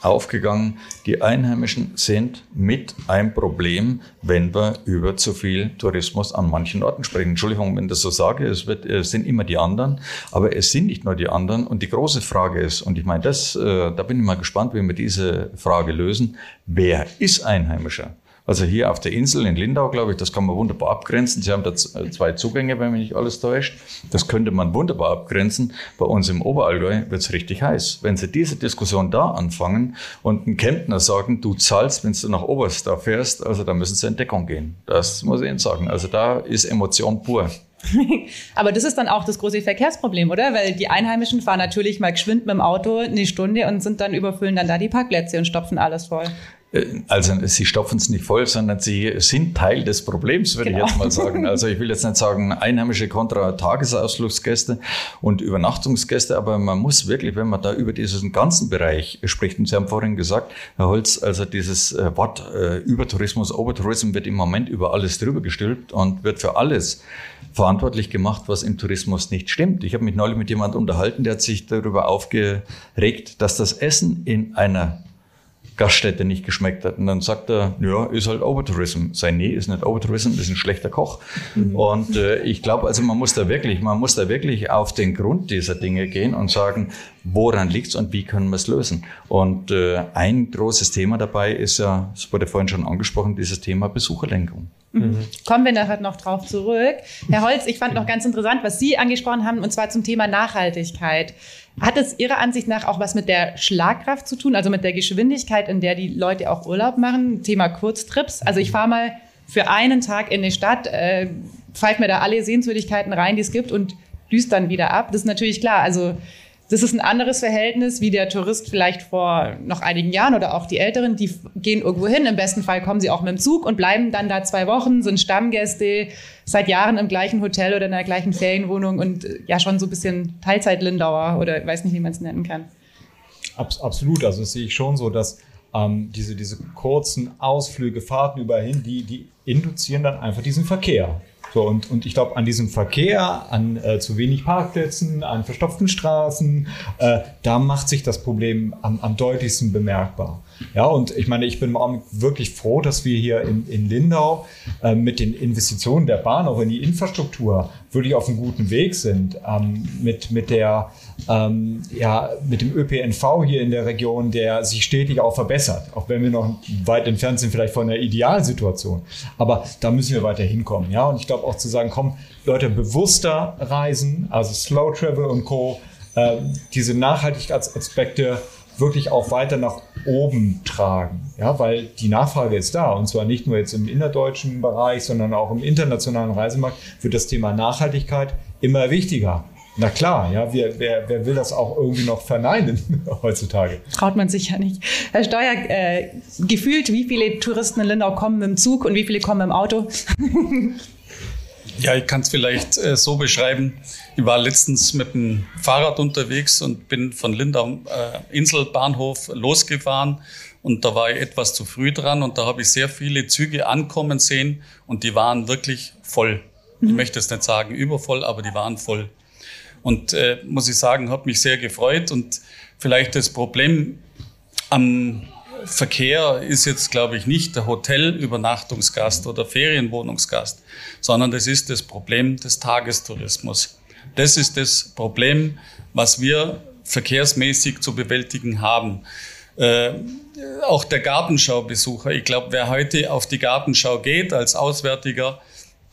aufgegangen. Die Einheimischen sind mit ein Problem, wenn wir über zu viel Tourismus an manchen Orten sprechen. Entschuldigung, wenn ich das so sage, es, wird, es sind immer die anderen, aber es sind nicht nur die anderen. Und die große Frage ist, und ich meine, das, äh, da bin ich mal gespannt, wie wir diese Frage lösen, wer ist Einheimischer? Also hier auf der Insel in Lindau, glaube ich, das kann man wunderbar abgrenzen. Sie haben da z- zwei Zugänge, wenn mich nicht alles täuscht. Das könnte man wunderbar abgrenzen. Bei uns im Oberallgäu wird es richtig heiß. Wenn Sie diese Diskussion da anfangen und ein Kemptner sagen, du zahlst, wenn du nach Oberstdorf fährst, also da müssen Sie in Deckung gehen. Das muss ich Ihnen sagen. Also da ist Emotion pur. (laughs) Aber das ist dann auch das große Verkehrsproblem, oder? Weil die Einheimischen fahren natürlich mal geschwind mit dem Auto eine Stunde und sind dann überfüllen dann da die Parkplätze und stopfen alles voll. Äh, Also sie stopfen es nicht voll, sondern sie sind Teil des Problems, würde Genau. ich jetzt mal sagen. Also ich will jetzt nicht sagen Einheimische kontra Tagesausflugsgäste und Übernachtungsgäste, aber man muss wirklich, wenn man da über diesen ganzen Bereich spricht, und Sie haben vorhin gesagt, Herr Holz, also dieses äh, Wort äh, Übertourismus, Overtourism wird im Moment über alles drüber gestülpt und wird für alles verantwortlich gemacht, was im Tourismus nicht stimmt. Ich habe mich neulich mit jemand unterhalten, der hat sich darüber aufgeregt, dass das Essen in einer Gaststätte nicht geschmeckt hat. Und dann sagt er, ja, ist halt Overtourism. Sein Nee ist nicht Overtourism, ist ein schlechter Koch. Und äh, ich glaube, also man muss da wirklich, man muss da wirklich auf den Grund dieser Dinge gehen und sagen, woran liegt's und wie können wir es lösen? Und äh, ein großes Thema dabei ist ja, es wurde vorhin schon angesprochen, dieses Thema Besucherlenkung. Kommen wir nachher noch drauf zurück. Herr Holz, ich fand noch ganz interessant, was Sie angesprochen haben, und zwar zum Thema Nachhaltigkeit. Hat es Ihrer Ansicht nach auch was mit der Schlagkraft zu tun, also mit der Geschwindigkeit, in der die Leute auch Urlaub machen? Thema Kurztrips. Also ich fahre mal für einen Tag in eine Stadt, äh, pfeife mir da alle Sehenswürdigkeiten rein, die es gibt und düst dann wieder ab. Das ist natürlich klar. Also das ist ein anderes Verhältnis wie der Tourist vielleicht vor noch einigen Jahren oder auch die Älteren, die gehen irgendwo hin. Im besten Fall kommen sie auch mit dem Zug und bleiben dann da zwei Wochen, sind Stammgäste seit Jahren im gleichen Hotel oder in der gleichen Ferienwohnung und äh, ja schon so ein bisschen Teilzeit-Lindauer oder weiß nicht, wie man es nennen kann. Abs absolut, also das sehe ich schon so, dass ähm, diese, diese kurzen Ausflüge, Fahrten überall hin, die, die induzieren dann einfach diesen Verkehr. So, und, und ich glaube, an diesem Verkehr, an äh, zu wenig Parkplätzen, an verstopften Straßen, äh, da macht sich das Problem am, am deutlichsten bemerkbar. Ja, und ich meine, ich bin wirklich froh, dass wir hier in, in Lindau äh, mit den Investitionen der Bahn auch in die Infrastruktur wirklich auf einem guten Weg sind. Ähm, mit, mit, der, ähm, ja, mit dem ÖPNV hier in der Region, der sich stetig auch verbessert, auch wenn wir noch weit entfernt sind vielleicht von der Idealsituation. Aber da müssen wir weiter hinkommen. Ja? Und ich glaube auch zu sagen, komm, Leute, bewusster reisen, also Slow Travel und Co., äh, diese Nachhaltigkeitsaspekte wirklich auch weiter nach oben tragen. Ja, weil die Nachfrage ist da und zwar nicht nur jetzt im innerdeutschen Bereich, sondern auch im internationalen Reisemarkt wird das Thema Nachhaltigkeit immer wichtiger. Na klar, ja, wer, wer, wer will das auch irgendwie noch verneinen (laughs) heutzutage? Traut man sich ja nicht. Herr Steuer, äh, gefühlt, wie viele Touristen in Lindau kommen mit dem Zug und wie viele kommen mit dem Auto? (laughs) Ja, ich kann es vielleicht äh, so beschreiben. Ich war letztens mit dem Fahrrad unterwegs und bin von Lindau äh, Inselbahnhof losgefahren und da war ich etwas zu früh dran und da habe ich sehr viele Züge ankommen sehen und die waren wirklich voll. Mhm. Ich möchte es nicht sagen übervoll, aber die waren voll. Und äh, muss ich sagen, hat mich sehr gefreut und vielleicht das Problem am Verkehr ist jetzt, glaube ich, nicht der Hotelübernachtungsgast oder Ferienwohnungsgast, sondern das ist das Problem des Tagestourismus. Das ist das Problem, was wir verkehrsmäßig zu bewältigen haben. Äh, auch der Gartenschaubesucher. Ich glaube, wer heute auf die Gartenschau geht als Auswärtiger,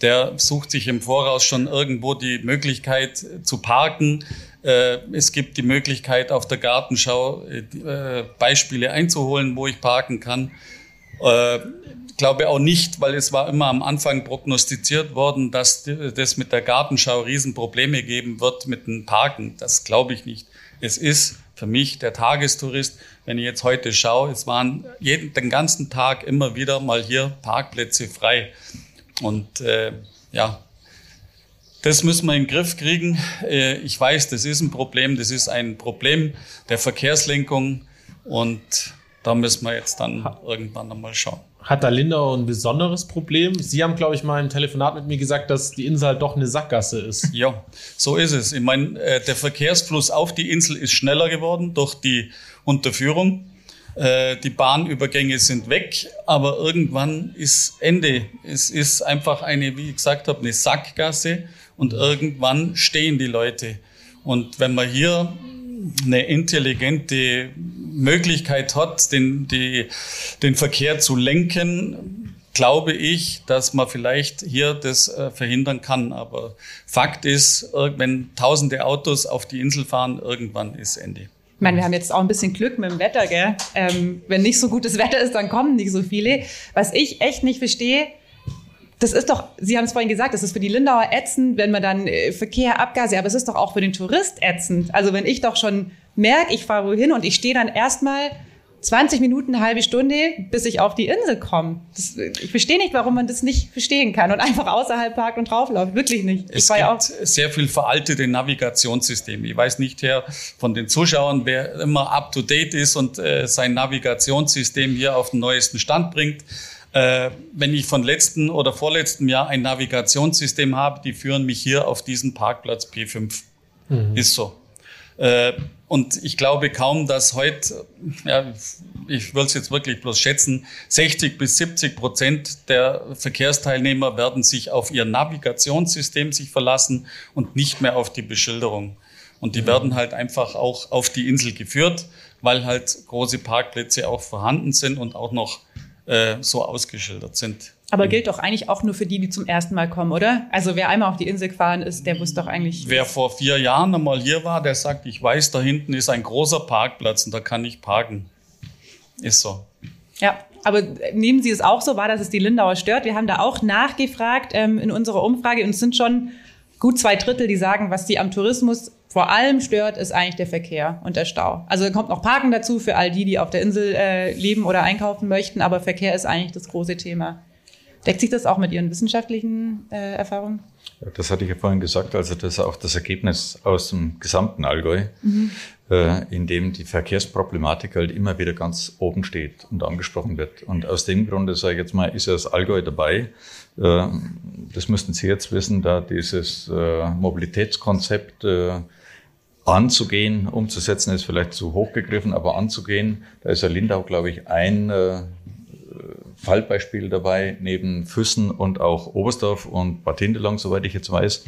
der sucht sich im Voraus schon irgendwo die Möglichkeit zu parken. Äh, es gibt die Möglichkeit, auf der Gartenschau äh, Beispiele einzuholen, wo ich parken kann. Äh, glaube auch nicht, weil es war immer am Anfang prognostiziert worden, dass das mit der Gartenschau Riesenprobleme geben wird mit dem Parken. Das glaube ich nicht. Es ist für mich der Tagestourist. Wenn ich jetzt heute schaue, es waren jeden, den ganzen Tag immer wieder mal hier Parkplätze frei. Und äh, ja, das müssen wir in den Griff kriegen. Äh, ich weiß, das ist ein Problem. Das ist ein Problem der Verkehrslenkung. Und da müssen wir jetzt dann irgendwann einmal schauen. Hat da Lindau ein besonderes Problem? Sie haben, glaube ich, mal im Telefonat mit mir gesagt, dass die Insel halt doch eine Sackgasse ist. (laughs) Ja, so ist es. Ich meine, äh, der Verkehrsfluss auf die Insel ist schneller geworden durch die Unterführung. Äh, die Bahnübergänge sind weg, aber irgendwann ist Ende. Es ist einfach eine, wie ich gesagt habe, eine Sackgasse und irgendwann stehen die Leute. Und wenn man hier eine intelligente Möglichkeit hat, den, die, den Verkehr zu lenken, glaube ich, dass man vielleicht hier das äh, verhindern kann. Aber Fakt ist, wenn tausende Autos auf die Insel fahren, irgendwann ist Ende. Ich meine, wir haben jetzt auch ein bisschen Glück mit dem Wetter, gell? Ähm, wenn nicht so gutes Wetter ist, dann kommen nicht so viele. Was ich echt nicht verstehe, das ist doch, Sie haben es vorhin gesagt, das ist für die Lindauer ätzend, wenn man dann äh, Verkehr, Abgase, aber es ist doch auch für den Tourist ätzend. Also wenn ich doch schon merke, ich fahre wohin und ich stehe dann erstmal 20 Minuten, eine halbe Stunde, bis ich auf die Insel komme. Das, ich verstehe nicht, warum man das nicht verstehen kann und (laughs) einfach außerhalb parkt und draufläuft. Wirklich nicht. Es gibt ja sehr viel veraltete Navigationssysteme. Ich weiß nicht her von den Zuschauern, wer immer up to date ist und äh, sein Navigationssystem hier auf den neuesten Stand bringt. Äh, wenn ich von letzten oder vorletzten Jahr ein Navigationssystem habe, die führen mich hier auf diesen Parkplatz P5. Mhm. Ist so. Äh, und ich glaube kaum, dass heute, ja, ich will es jetzt wirklich bloß schätzen, 60 bis 70 Prozent der Verkehrsteilnehmer werden sich auf ihr Navigationssystem sich verlassen und nicht mehr auf die Beschilderung. Und die mhm. werden halt einfach auch auf die Insel geführt, weil halt große Parkplätze auch vorhanden sind und auch noch äh, so ausgeschildert sind. Aber gilt doch eigentlich auch nur für die, die zum ersten Mal kommen, oder? Also wer einmal auf die Insel gefahren ist, der muss doch eigentlich. Wer vor vier Jahren einmal hier war, der sagt, ich weiß, da hinten ist ein großer Parkplatz und da kann ich parken. Ist so. Ja, aber nehmen Sie es auch so wahr, dass es die Lindauer stört? Wir haben da auch nachgefragt ähm, in unserer Umfrage und es sind schon gut zwei Drittel, die sagen, was sie am Tourismus vor allem stört, ist eigentlich der Verkehr und der Stau. Also kommt noch Parken dazu für all die, die auf der Insel äh, leben oder einkaufen möchten, aber Verkehr ist eigentlich das große Thema. Deckt sich das auch mit Ihren wissenschaftlichen äh, Erfahrungen? Ja, das hatte ich ja vorhin gesagt, also das ist auch das Ergebnis aus dem gesamten Allgäu, mhm. äh, in dem die Verkehrsproblematik halt immer wieder ganz oben steht und angesprochen wird. Und aus dem Grunde, sage ich jetzt mal, ist ja das Allgäu dabei. Äh, das müssten Sie jetzt wissen, da dieses äh, Mobilitätskonzept äh, anzugehen, umzusetzen, ist vielleicht zu hoch gegriffen, aber anzugehen, da ist ja Lindau, glaube ich, ein äh, Fallbeispiel dabei, neben Füssen und auch Oberstdorf und Bad Hindelang, soweit ich jetzt weiß.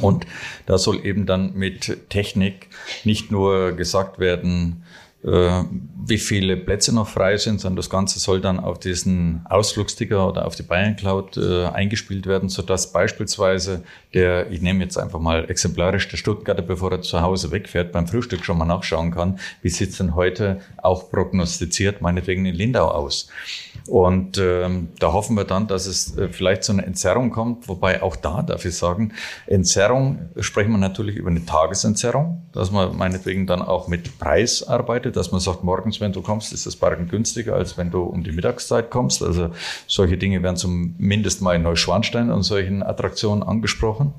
Und da soll eben dann mit Technik nicht nur gesagt werden, wie viele Plätze noch frei sind, sondern das Ganze soll dann auf diesen Ausflugsticker oder auf die Bayern Cloud äh, eingespielt werden, sodass beispielsweise der, ich nehme jetzt einfach mal exemplarisch der Stuttgarter, bevor er zu Hause wegfährt, beim Frühstück schon mal nachschauen kann, wie sieht es denn heute auch prognostiziert, meinetwegen in Lindau aus. Und ähm, da hoffen wir dann, dass es äh, vielleicht zu einer Entzerrung kommt, wobei auch da darf ich sagen, Entzerrung sprechen wir natürlich über eine Tagesentzerrung, dass man meinetwegen dann auch mit Preis arbeitet, dass man sagt, morgens, wenn du kommst, ist das Parken günstiger, als wenn du um die Mittagszeit kommst. Also solche Dinge werden zumindest mal in Neuschwanstein und solchen Attraktionen angesprochen.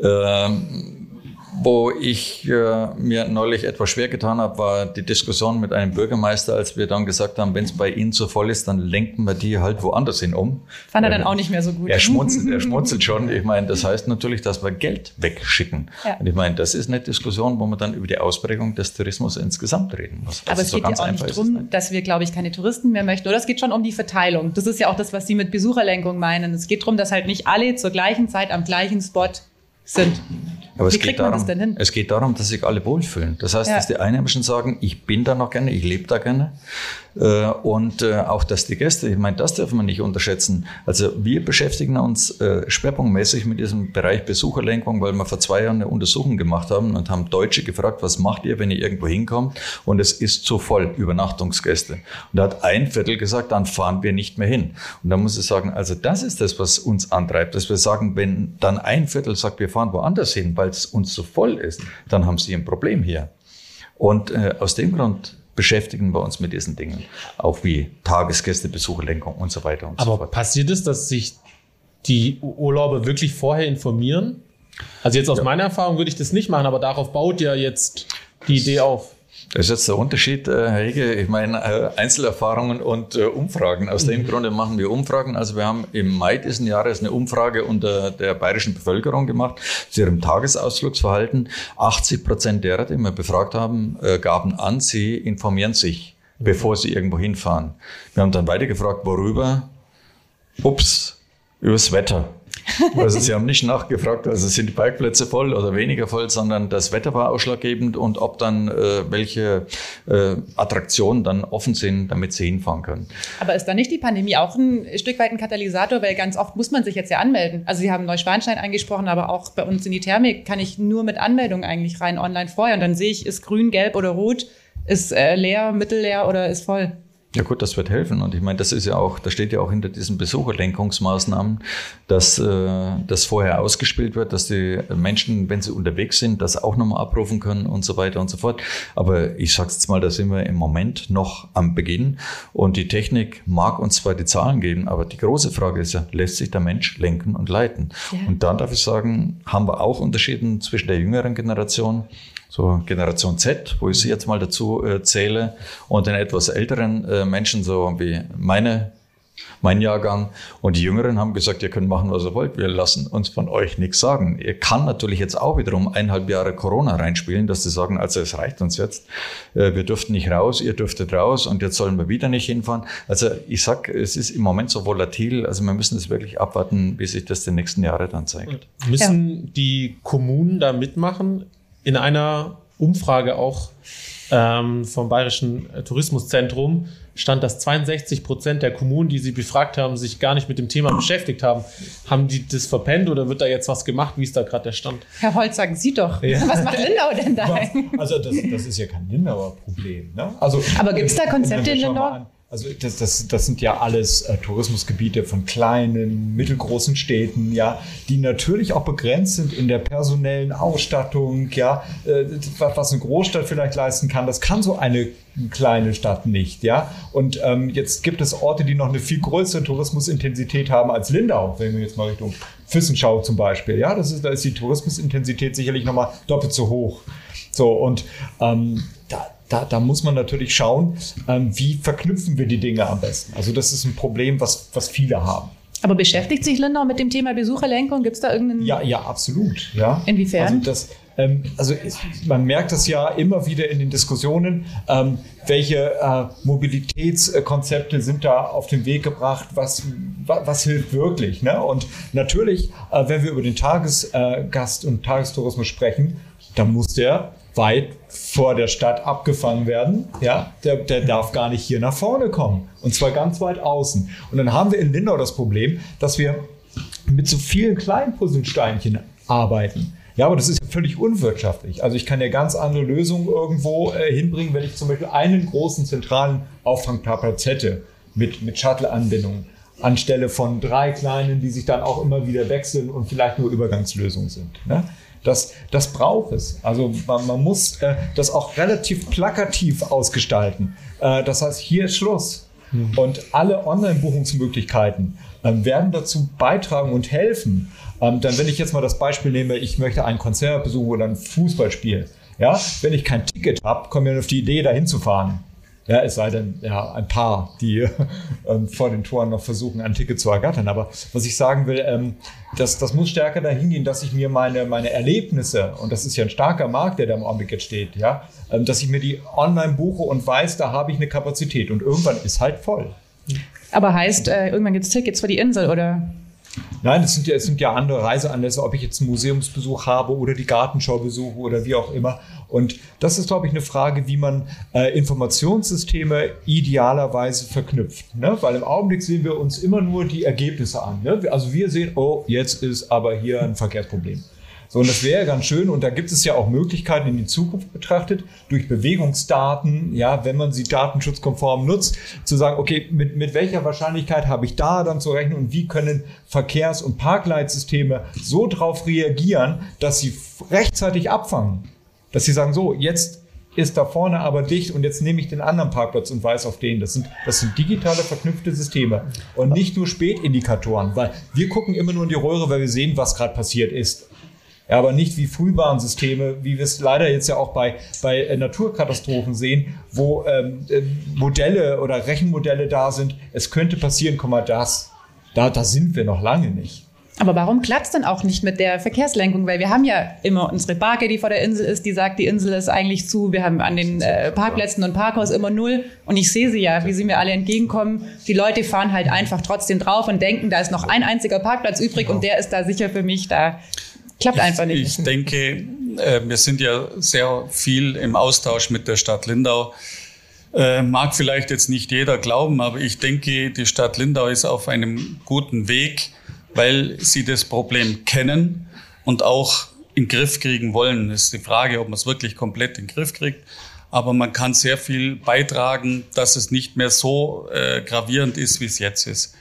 Ähm, wo ich äh, mir neulich etwas schwer getan habe, war die Diskussion mit einem Bürgermeister, als wir dann gesagt haben, wenn es bei Ihnen zu voll ist, dann lenken wir die halt woanders hin um. Fand er dann auch nicht mehr so gut. Er schmunzelt, er (laughs) schmunzelt schon. Ich meine, das heißt natürlich, dass wir Geld wegschicken. Ja. Und ich meine, das ist eine Diskussion, wo man dann über die Ausprägung des Tourismus insgesamt reden muss. Aber also es so geht ja auch nicht darum, dass wir, glaube ich, keine Touristen mehr möchten. Oder es geht schon um die Verteilung. Das ist ja auch das, was Sie mit Besucherlenkung meinen. Es geht darum, dass halt nicht alle zur gleichen Zeit am gleichen Spot sind. Aber Wie es man darum? Es geht darum, dass sich alle wohlfühlen. Das heißt, ja. dass die Einheimischen sagen, ich bin da noch gerne, ich lebe da gerne. Äh, und äh, auch, dass die Gäste, ich meine, das dürfen wir nicht unterschätzen. Also wir beschäftigen uns äh, schwerpunktmäßig mit diesem Bereich Besucherlenkung, weil wir vor zwei Jahren eine Untersuchung gemacht haben und haben Deutsche gefragt, was macht ihr, wenn ihr irgendwo hinkommt und es ist zu voll, Übernachtungsgäste. Und da hat ein Viertel gesagt, dann fahren wir nicht mehr hin. Und da muss ich sagen, also das ist das, was uns antreibt, dass wir sagen, wenn dann ein Viertel sagt, wir fahren woanders hin, weil es uns zu voll ist, dann haben sie ein Problem hier. Und äh, aus dem Grund beschäftigen wir uns mit diesen Dingen, auch wie Tagesgäste, Besucherlenkung und so weiter und Aber so fort. passiert es, dass sich die Urlauber wirklich vorher informieren? Also jetzt aus ja. meiner Erfahrung würde ich das nicht machen, aber darauf baut ja jetzt die Idee auf. Das ist jetzt der Unterschied, äh, Herr Hege. Ich meine, äh, Einzelerfahrungen und äh, Umfragen. Aus dem mhm. Grunde machen wir Umfragen. Also wir haben im Mai diesen Jahres eine Umfrage unter der bayerischen Bevölkerung gemacht zu ihrem Tagesausflugsverhalten. 80 Prozent derer, die wir befragt haben, gaben an, sie informieren sich, bevor sie irgendwo hinfahren. Wir haben dann weiter gefragt, worüber? Ups, übers Wetter. Also sie haben nicht nachgefragt, also sind die Parkplätze voll oder weniger voll, sondern das Wetter war ausschlaggebend und ob dann äh, welche äh, Attraktionen dann offen sind, damit sie hinfahren können. Aber ist da nicht die Pandemie auch ein Stück weit ein Katalysator, weil ganz oft muss man sich jetzt ja anmelden. Also Sie haben Neuschwanstein angesprochen, aber auch bei uns in die Thermik kann ich nur mit Anmeldung eigentlich rein online vorher und dann sehe ich, ist grün, gelb oder rot, ist äh, leer, mittelleer oder ist voll. Ja gut, das wird helfen. Und ich meine, das ist ja auch, da steht ja auch hinter diesen Besucherlenkungsmaßnahmen, dass äh, das vorher ausgespielt wird, dass die Menschen, wenn sie unterwegs sind, das auch nochmal abrufen können und so weiter und so fort. Aber ich sage jetzt mal, da sind wir im Moment noch am Beginn. Und die Technik mag uns zwar die Zahlen geben, aber die große Frage ist ja, lässt sich der Mensch lenken und leiten? Ja. Und dann darf ich sagen, haben wir auch Unterschieden zwischen der jüngeren Generation so Generation Z, wo ich sie jetzt mal dazu äh, zähle, und den etwas älteren äh, Menschen, so wie meine, mein Jahrgang. Und die Jüngeren haben gesagt, ihr könnt machen, was ihr wollt, wir lassen uns von euch nichts sagen. Ihr kann natürlich jetzt auch wiederum eineinhalb Jahre Corona reinspielen, dass sie sagen, also es reicht uns jetzt, äh, wir dürften nicht raus, ihr dürftet raus und jetzt sollen wir wieder nicht hinfahren. Also ich sag, es ist im Moment so volatil, also wir müssen es wirklich abwarten, wie sich das die nächsten Jahre dann zeigt. Müssen ja. die Kommunen da mitmachen? In einer Umfrage auch ähm, vom Bayerischen Tourismuszentrum stand, dass 62 Prozent der Kommunen, die sie befragt haben, sich gar nicht mit dem Thema beschäftigt haben. Haben die das verpennt oder wird da jetzt was gemacht? Wie ist da gerade der Stand? Herr Holz, sagen Sie doch. Ja. Was macht Lindau denn da? Also das, das, ist ja kein Lindauer Problem. Ne? Also, Aber gibt es da Konzepte in Lindau? Also das, das, das sind ja alles äh, Tourismusgebiete von kleinen, mittelgroßen Städten, ja, die natürlich auch begrenzt sind in der personellen Ausstattung, ja, äh, was eine Großstadt vielleicht leisten kann, das kann so eine kleine Stadt nicht, ja. Und ähm, jetzt gibt es Orte, die noch eine viel größere Tourismusintensität haben als Lindau, wenn wir jetzt mal Richtung Füssen schauen zum Beispiel, ja, das ist, da ist die Tourismusintensität sicherlich nochmal doppelt so hoch. So, und ähm, da, da, muss man natürlich schauen, ähm, wie verknüpfen wir die Dinge am besten. Also das ist ein Problem, was, was viele haben. Aber beschäftigt sich Lindau mit dem Thema Besucherlenkung? Gibt es da irgendeinen... Ja, ja, absolut. Ja. Inwiefern? Also, das, ähm, also man merkt das ja immer wieder in den Diskussionen, ähm, welche äh, Mobilitätskonzepte sind da auf den Weg gebracht, was, was, was hilft wirklich. Ne? Und natürlich, äh, wenn wir über den Tagesgast- und Tagestourismus sprechen, dann muss der weit vor der Stadt abgefangen werden. Ja, der, der darf gar nicht hier nach vorne kommen. Und zwar ganz weit außen. Und dann haben wir in Lindau das Problem, dass wir mit so vielen kleinen Puzzlesteinchen arbeiten. Ja, aber das ist völlig unwirtschaftlich. Also ich kann ja ganz andere Lösungen irgendwo äh, hinbringen, wenn ich zum Beispiel einen großen zentralen Auffangparkplatz hätte mit, mit Shuttle-Anbindung anstelle von drei kleinen, die sich dann auch immer wieder wechseln und vielleicht nur Übergangslösungen sind. Ne? Das, das braucht es. Also man, man muss äh, das auch relativ plakativ ausgestalten. Äh, das heißt, hier ist Schluss. Mhm. Und alle Online-Buchungsmöglichkeiten äh, werden dazu beitragen und helfen. Ähm, dann, wenn ich jetzt mal das Beispiel nehme, ich möchte ein Konzert besuchen oder ein Fußballspiel. Ja, wenn ich kein Ticket habe, komme ich auf die Idee, dahin zu fahren. Ja, es sei denn, ja, ein paar, die (laughs) ähm, vor den Toren noch versuchen, ein Ticket zu ergattern. Aber was ich sagen will, ähm, das, das muss stärker dahin gehen, dass ich mir meine, meine Erlebnisse, und das ist ja ein starker Markt, der da im Augenblick steht, ja, ähm, dass ich mir die online buche und weiß, da habe ich eine Kapazität und irgendwann ist halt voll. Aber heißt, äh, irgendwann gibt es Tickets für die Insel, oder? Nein, es sind ja, sind ja andere Reiseanlässe, ob ich jetzt einen Museumsbesuch habe oder die Gartenschau besuche oder wie auch immer. Und das ist, glaube ich, eine Frage, wie man äh, Informationssysteme idealerweise verknüpft. Ne? Weil im Augenblick sehen wir uns immer nur die Ergebnisse an. Ne? Also wir sehen, oh, jetzt ist aber hier ein Verkehrsproblem. So, und das wäre ganz schön. Und da gibt es ja auch Möglichkeiten in die Zukunft betrachtet, durch Bewegungsdaten, ja, wenn man sie datenschutzkonform nutzt, zu sagen, okay, mit, mit welcher Wahrscheinlichkeit habe ich da dann zu rechnen und wie können Verkehrs- und Parkleitsysteme so darauf reagieren, dass sie rechtzeitig abfangen. Dass sie sagen, so, jetzt ist da vorne aber dicht und jetzt nehme ich den anderen Parkplatz und weiß auf den. Das sind, das sind digitale verknüpfte Systeme und nicht nur Spätindikatoren, weil wir gucken immer nur in die Röhre, weil wir sehen, was gerade passiert ist. Ja, aber nicht wie Frühwarnsysteme, wie wir es leider jetzt ja auch bei, bei äh, Naturkatastrophen sehen, wo ähm, äh, Modelle oder Rechenmodelle da sind. Es könnte passieren, komm mal das. Da, da sind wir noch lange nicht. Aber warum klappt es dann auch nicht mit der Verkehrslenkung? Weil wir haben ja immer unsere Barke, die vor der Insel ist, die sagt, die Insel ist eigentlich zu. Wir haben an den äh, Parkplätzen und Parkhaus immer null. Und ich sehe sie ja, wie sie mir alle entgegenkommen. Die Leute fahren halt einfach trotzdem drauf und denken, da ist noch ein einziger Parkplatz übrig und der ist da sicher für mich. Da klappt einfach nicht. Ich denke, äh, wir sind ja sehr viel im Austausch mit der Stadt Lindau. Äh, mag vielleicht jetzt nicht jeder glauben, aber ich denke, die Stadt Lindau ist auf einem guten Weg, weil sie das Problem kennen und auch in den Griff kriegen wollen. Es ist die Frage, ob man es wirklich komplett in den Griff kriegt. Aber man kann sehr viel beitragen, dass es nicht mehr so äh, gravierend ist, wie es jetzt ist.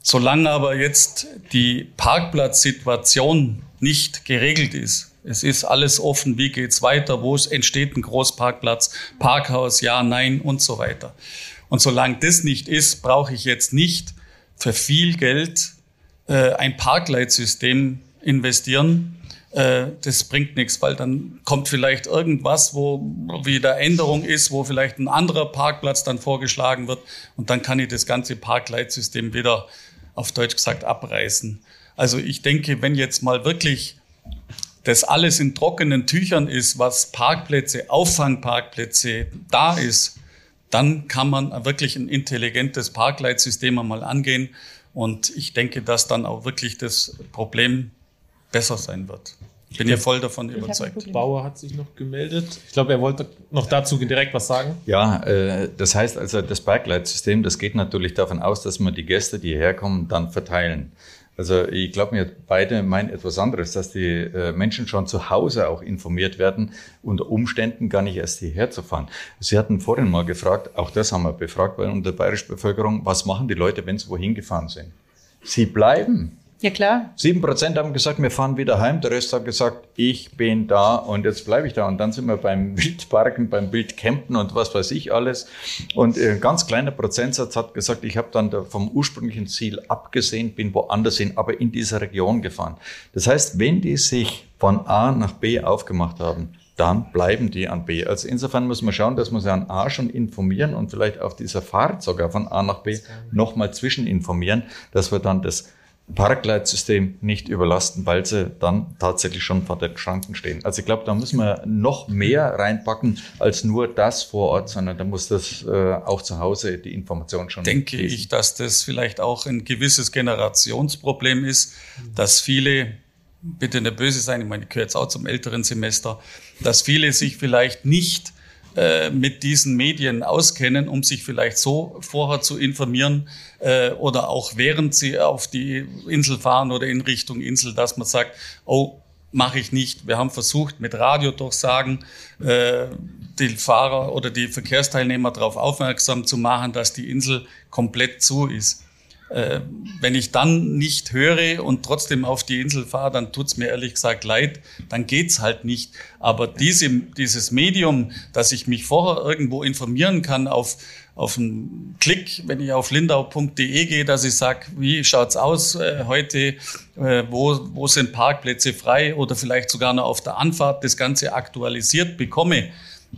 Solange aber jetzt die Parkplatzsituation nicht geregelt ist, es ist alles offen, wie geht's weiter, wo es entsteht ein Großparkplatz, Parkhaus, ja, nein und so weiter. Und solange das nicht ist, brauche ich jetzt nicht für viel Geld äh, ein Parkleitsystem investieren. Äh, das bringt nichts, weil dann kommt vielleicht irgendwas, wo wieder Änderung ist, wo vielleicht ein anderer Parkplatz dann vorgeschlagen wird und dann kann ich das ganze Parkleitsystem wieder auf Deutsch gesagt abreißen. Also ich denke, wenn jetzt mal wirklich das alles in trockenen Tüchern ist, was Parkplätze, Auffangparkplätze da ist, dann kann man wirklich ein intelligentes Parkleitsystem einmal angehen. Und ich denke, dass dann auch wirklich das Problem besser sein wird. Ich bin ja voll davon überzeugt. Bauer hat sich noch gemeldet. Ich glaube, er wollte noch dazu direkt was sagen. Ja, äh, das heißt also, das Parkleitsystem, das geht natürlich davon aus, dass wir die Gäste, die hierher kommen, dann verteilen. Also ich glaube, wir beide meinen etwas anderes, dass die äh, Menschen schon zu Hause auch informiert werden, unter Umständen gar nicht erst hierher zu fahren. Sie hatten vorhin mal gefragt, auch das haben wir befragt bei der bayerischen Bevölkerung, was machen die Leute, wenn sie wohin gefahren sind? Sie bleiben. Ja, klar. Sieben Prozent haben gesagt, wir fahren wieder heim. Der Rest hat gesagt, ich bin da und jetzt bleibe ich da. Und dann sind wir beim (laughs) Wildparken, beim Wildcampen und was weiß ich alles. Und ein ganz kleiner Prozentsatz hat gesagt, ich habe dann vom ursprünglichen Ziel abgesehen, bin woanders hin, aber in dieser Region gefahren. Das heißt, wenn die sich von A nach B aufgemacht haben, dann bleiben die an B. Also insofern muss man schauen, dass wir sie an A schon informieren und vielleicht auf dieser Fahrt sogar von A nach B nochmal zwischeninformieren, dass wir dann das Parkleitsystem nicht überlasten, weil sie dann tatsächlich schon vor den Schranken stehen. Also ich glaube, da müssen wir noch mehr reinpacken als nur das vor Ort, sondern da muss das äh, auch zu Hause die Information schon. Denke lesen. ich, dass das vielleicht auch ein gewisses Generationsproblem ist, dass viele, bitte nicht böse sein, ich meine, ich gehöre jetzt auch zum älteren Semester, dass viele sich vielleicht nicht äh, mit diesen Medien auskennen, um sich vielleicht so vorher zu informieren äh, oder auch während sie auf die Insel fahren oder in Richtung Insel, dass man sagt, oh, mache ich nicht. Wir haben versucht, mit Radiodurchsagen äh, die Fahrer oder die Verkehrsteilnehmer darauf aufmerksam zu machen, dass die Insel komplett zu ist. Äh, wenn ich dann nicht höre und trotzdem auf die Insel fahre, dann tut's mir ehrlich gesagt leid, dann geht's halt nicht. Aber diese, dieses Medium, dass ich mich vorher irgendwo informieren kann auf, auf einen Klick, wenn ich auf lindau.de gehe, dass ich sage, wie schaut's aus äh, heute, äh, wo, wo sind Parkplätze frei? Oder vielleicht sogar noch auf der Anfahrt das Ganze aktualisiert bekomme,